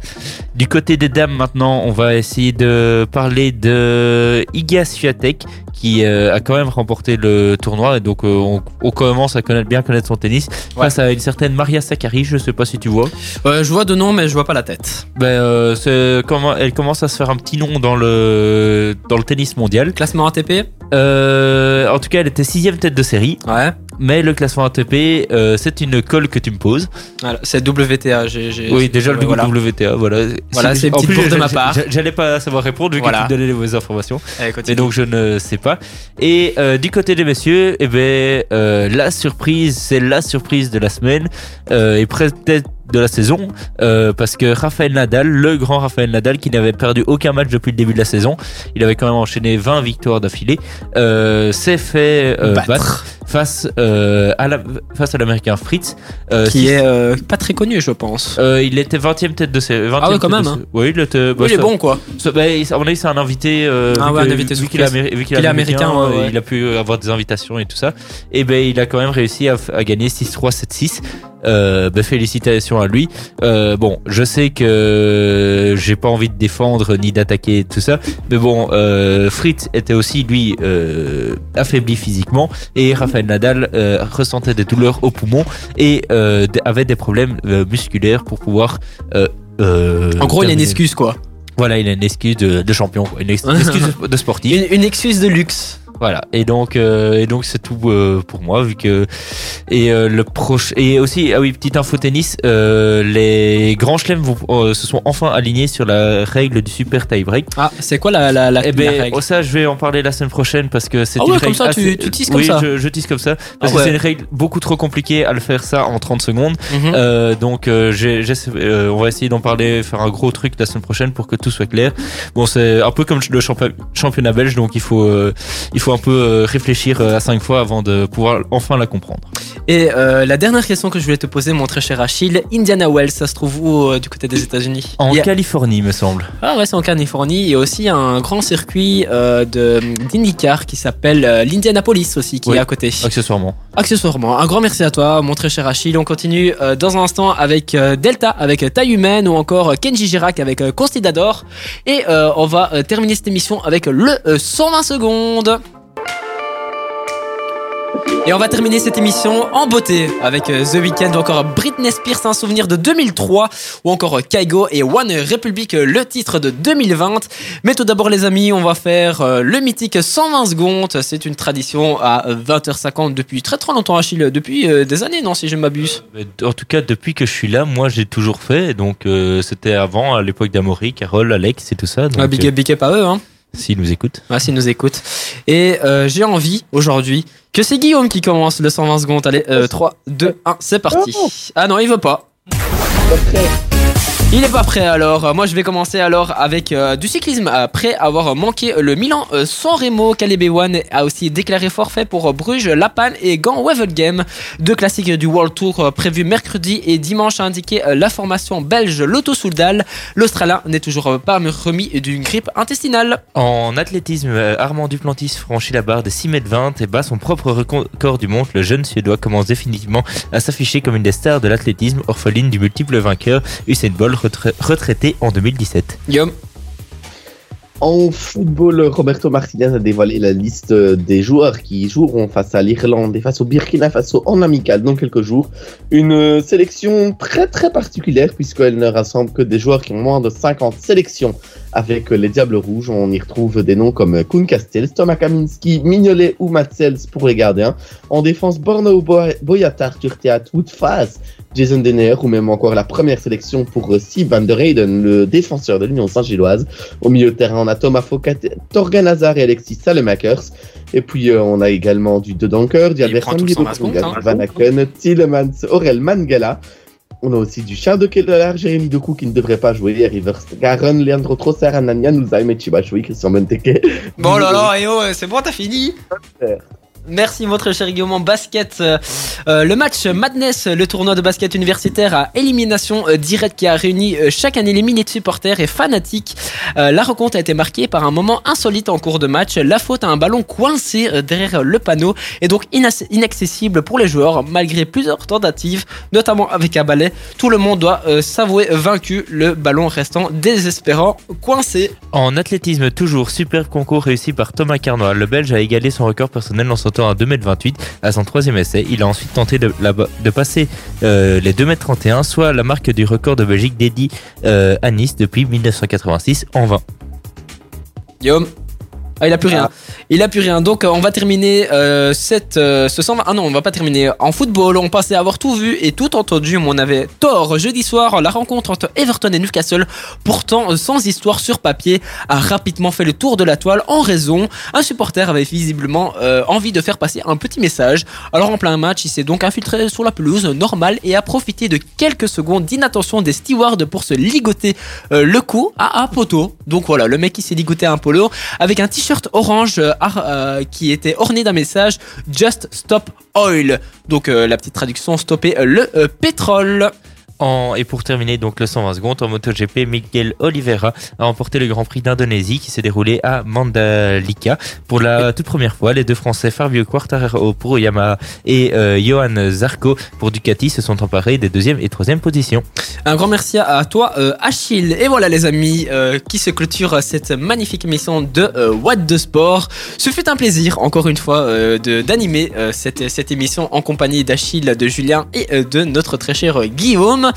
S4: Du côté des dames maintenant, on va essayer de parler de Iga Swiatek qui euh, a quand même remporté le tournoi et donc euh, on, on commence à connaître, bien connaître son tennis
S3: Ouais.
S4: face à une certaine Maria Sakkari, je sais pas si tu vois.
S3: Euh, je vois de nom, mais je vois pas la tête.
S4: Ben, c'est comment elle commence à se faire un petit nom dans le dans le tennis mondial.
S3: Classement ATP
S4: en tout cas, elle était sixième tête de série,
S3: Ouais.
S4: Mais le classement ATP, euh, c'est une colle que tu me poses.
S3: Voilà, c'est WTA.
S4: Oui, déjà le
S3: voilà.
S4: WTA, voilà.
S3: Voilà, c'est une petite
S4: plus,
S3: de ma part.
S4: j'a- J'allais pas savoir répondre vu
S3: Voilà.
S4: que tu me donnais les mauvaises informations.
S3: Allez.
S4: Et donc je ne sais pas. Et euh, du côté des messieurs, eh ben, euh, la surprise, c'est la surprise de la semaine et peut-être de la saison euh, parce que Rafael Nadal, le grand Rafael Nadal qui n'avait perdu aucun match depuis le début de la saison, il avait quand même enchaîné 20 victoires d'affilée, euh, s'est fait euh,
S3: Battre.
S4: battre. face à la, face à l'américain Fritz
S3: qui est pas très connu, je pense.
S4: il était 20e tête de série. 20e
S3: Ah ouais, quand même, hein.
S4: Oui, il était. bah,
S3: il est bon, quoi.
S4: ça- bah, il- à mon avis, c'est un invité.
S3: Ah
S4: vu
S3: ouais,
S4: que-
S3: un invité
S4: vu qu'il est,
S3: américain,
S4: américain,
S3: ouais, ouais.
S4: il a pu avoir des invitations et tout ça. Et ben, il a quand même réussi à gagner 6-3, 7-6. Euh, bah, félicitations à lui. Euh, bon, je sais que j'ai pas envie de défendre ni d'attaquer tout ça, mais bon, euh, Fritz était aussi lui euh, affaibli physiquement et Rafael Nadal ressentait des douleurs au poumon et avait des problèmes musculaires pour pouvoir.
S3: En gros, il a une excuse, quoi.
S4: Voilà, il a une excuse de, de champion, une, ex- une excuse de, de sportif. [LAUGHS]
S3: Une, une excuse de luxe.
S4: Voilà, et donc euh, et donc c'est tout euh, pour moi vu que et euh, le proche et aussi ah oui petite info tennis, euh, les grands chelems euh, se sont enfin alignés sur la règle du super tie break.
S3: Ah, c'est quoi la, la, la,
S4: Eh
S3: la
S4: ben
S3: règle
S4: oh, ça je vais en parler la semaine prochaine parce que c'est
S3: Ah
S4: une
S3: ouais, comme
S4: règle
S3: ça, tu-
S4: assez-
S3: tu teases comme
S4: oui,
S3: ça.
S4: je, je tease comme ça parce
S3: Ah
S4: que c'est une règle beaucoup trop compliquée à le faire ça en 30 secondes. Euh, donc euh, j'ai- j'essa- euh, on va essayer d'en parler, faire un gros truc la semaine prochaine pour que tout soit clair. Bon, c'est un peu comme le champi- championnat belge, donc il faut euh, il faut un peu euh, réfléchir euh, à cinq fois avant de pouvoir enfin la comprendre.
S3: Et euh, la dernière question que je voulais te poser, mon très cher Achille, Indiana Wells, ça se trouve où euh, du côté des États-Unis?
S4: En
S3: a-
S4: Californie, me semble.
S3: Ah ouais, c'est en Californie. Il y a aussi un grand circuit euh, d'IndyCar qui s'appelle l'Indianapolis aussi, qui
S4: Oui.
S3: est à côté.
S4: Accessoirement.
S3: Accessoirement, un grand merci à toi, mon très cher Achille. On continue dans un instant avec Delta, avec Taille Humaine ou encore Kenji Girac avec Constidador. Et on va terminer cette émission avec le euh, 120 secondes. Et on va terminer cette émission en beauté avec euh, The Weeknd ou encore Britney Spears, un souvenir de 2003 ou encore Kaigo et One Republic, euh, le titre de 2020. Mais tout d'abord les amis, on va faire euh, le mythique 120 secondes. C'est une tradition à 20h50 depuis très très longtemps Achille, depuis des années non si je ne m'abuse.
S4: En tout cas, depuis que je suis là, moi j'ai toujours fait. Donc euh, c'était avant, à l'époque d'Amaury, Carole, Alex et tout ça. Donc,
S3: Ah, big, up, big up à eux hein.
S4: S'ils nous écoutent.
S3: Ah, s'ils nous écoutent. Et euh, j'ai envie aujourd'hui que c'est Guillaume qui commence le 120 secondes. Allez, euh, 3, 2, 1, c'est parti. Ah non, il veut pas. Il est pas prêt alors. Moi je vais commencer alors avec euh, du cyclisme. Après avoir manqué le Milan euh, San Remo, Caleb Ewan a aussi déclaré forfait pour Bruges, La Panne et Gand Wevelgem. Deux classiques du World Tour euh, prévus mercredi et dimanche a indiqué euh, la formation belge Lotto Soudal. L'Australien n'est toujours pas remis d'une grippe intestinale.
S4: En athlétisme, Armand Duplantis franchit la barre des 6 mètres 20 et bat son propre record du monde. Le jeune Suédois commence définitivement à s'afficher comme une des stars de l'athlétisme, orpheline du multiple vainqueur Usain Bolt, retra- retraité en 2017.
S3: Guillaume.
S6: En football, Roberto Martinez a dévoilé la liste des joueurs qui joueront face à l'Irlande et face au Burkina Faso en amical dans quelques jours. Une sélection très très particulière puisqu'elle ne rassemble que des joueurs qui ont moins de 50 sélections avec les Diables Rouges. On y retrouve des noms comme Kuhn Castells, Thomas Kaminski, Mignolet ou Matzels pour les gardiens. En défense, Borno Boyatar, Turtiat, Woodfast, Jason Denner ou même encore la première sélection pour Steve Van der Heyden, le défenseur de l'Union Saint-Gilloise. Au milieu de terrain, on a Thomas Foucault, Torgan Hazard et Alexis Salemakers. Et puis euh, on a également du Dedanker, du Albert Van Aken, Tillemans, Aurel Mangala. On a aussi du Charles de Keller, Jérémy Doku qui ne devrait pas jouer, Rivers Garon, Leandro Trossard, Anania, Nouzaim et Chibachui, Christian Benteke.
S3: Bon [LAUGHS] là là, et oh, c'est bon, t'as fini Merci votre cher Guillaume basket. Euh, euh, le match Madness, le tournoi de basket universitaire à élimination euh, directe qui a réuni chaque année les milliers de supporters et fanatiques. la rencontre a été marquée par un moment insolite en cours de match. La faute à un ballon coincé derrière le panneau et donc inaccessible pour les joueurs malgré plusieurs tentatives, notamment avec un balai. Tout le monde doit s'avouer vaincu, le ballon restant désespérant coincé.
S4: En athlétisme, toujours superbe concours réussi par Thomas Carnois. Le Belge a égalé son record personnel en à 2m28 à son troisième essai. Il a ensuite tenté de, de passer euh, les 2m31, soit la marque du record de Belgique dédié euh, à Nice depuis 1986 en 20.
S3: Guillaume? Ah, il a plus rien. Il a plus rien. Donc, euh, on va terminer euh, cette, euh, ce 120. Ah non, on va pas terminer. En football, on passait à avoir tout vu et tout entendu, mais on avait tort. Jeudi soir, la rencontre entre Everton et Newcastle, pourtant sans histoire sur papier, a rapidement fait le tour de la toile en raison. Un supporter avait visiblement envie de faire passer un petit message. Alors, en plein match, il s'est donc infiltré sur la pelouse normale et a profité de quelques secondes d'inattention des stewards pour se ligoter le cou à un poteau. Donc voilà, le mec qui s'est ligoté un polo avec un t-shirt orange euh, euh, qui était orné d'un message Just Stop Oil. Donc euh, la petite traduction, stopper le pétrole
S4: et pour terminer donc le 120 secondes en MotoGP, Miguel Oliveira a remporté le Grand Prix d'Indonésie qui s'est déroulé à Mandalika. Pour la toute première fois, les deux Français Fabio Quartararo pour Yamaha et euh, Johan Zarco pour Ducati se sont emparés des deuxième et troisième positions.
S3: Un grand merci à toi euh, Achille. Et voilà les amis euh, qui se clôture cette magnifique émission de What the Sport. Ce fut un plaisir encore une fois d'animer cette, cette émission en compagnie d'Achille, de Julien et de notre très cher Guillaume.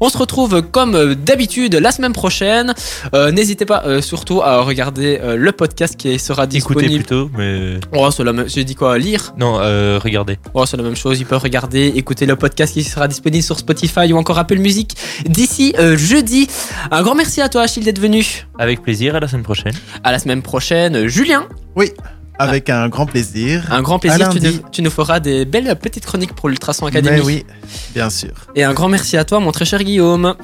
S3: On se retrouve comme d'habitude la semaine prochaine. Euh, n'hésitez pas euh, surtout à regarder euh, le podcast qui sera disponible.
S4: Écoutez plutôt, mais.
S3: Oh, c'est la même. J'ai dit quoi Lire?
S4: Non, regardez.
S3: Oh, c'est la même chose. Il peut regarder, écouter le podcast qui sera disponible sur Spotify ou encore Apple Music d'ici jeudi. Un grand merci à toi, Achille, d'être venu.
S4: Avec plaisir. À la semaine prochaine.
S3: À la semaine prochaine, Julien.
S5: Oui. Avec un grand plaisir.
S3: Un grand plaisir. Tu nous, feras des belles petites chroniques pour l'Ultrason Academy.
S5: Mais oui, bien sûr.
S3: Et un grand merci à toi, mon très cher Guillaume.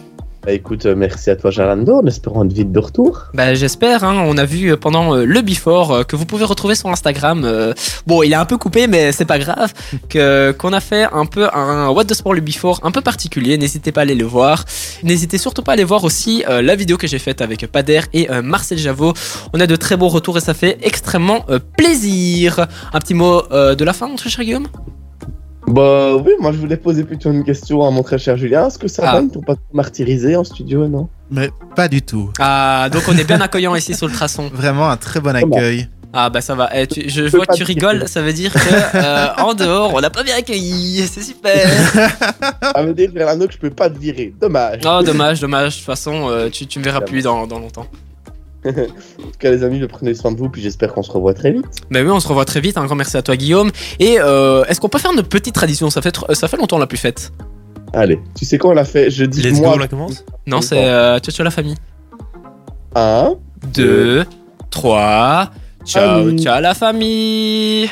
S6: Bah écoute, euh, merci à toi Jarlando, en espérant être vite de retour.
S3: Bah j'espère, hein. on a vu euh, pendant euh, le before que vous pouvez retrouver sur Instagram. bon, il est un peu coupé, mais c'est pas grave. [LAUGHS] Que qu'on a fait un peu un What the Sport le before un peu particulier. N'hésitez pas à aller le voir. N'hésitez surtout pas à aller voir aussi la vidéo que j'ai faite avec Pader et Marcel Javot. On a de très beaux retours et ça fait extrêmement plaisir. Un petit mot de la fin, mon cher Guillaume?
S6: Bah oui, moi je voulais poser plutôt une question à mon très cher Julien. Est-ce que ça ah. va pour pas martyriser en studio, non?
S5: Mais pas du tout.
S3: Ah, donc on est bien accueillant ici sur le traçon. [LAUGHS]
S5: Vraiment un très bon accueil.
S3: Ah bah ça va. Eh, je vois que tu rigoles, ça veut dire que euh, en dehors on l'a pas bien accueilli, c'est super. [LAUGHS]
S6: ça veut dire que je peux pas te virer, dommage.
S3: Oh dommage, dommage. De toute façon, euh, tu, tu me verras plus dans, dans longtemps. [LAUGHS]
S6: en tout cas, les amis, prenez soin de vous, puis j'espère qu'on se revoit très vite.
S3: Ben oui, on se revoit très vite. Un grand merci à toi, Guillaume. Et euh, est-ce qu'on peut faire une petite tradition? Ça fait, ça fait longtemps qu'on l'a plus faite.
S6: Allez, tu sais quoi on l'a fait Je dis
S4: moi. on la commence?
S3: Non, c'est euh, ciao, ciao la famille.
S6: 1,
S3: 2, 3. Ciao, ciao la famille.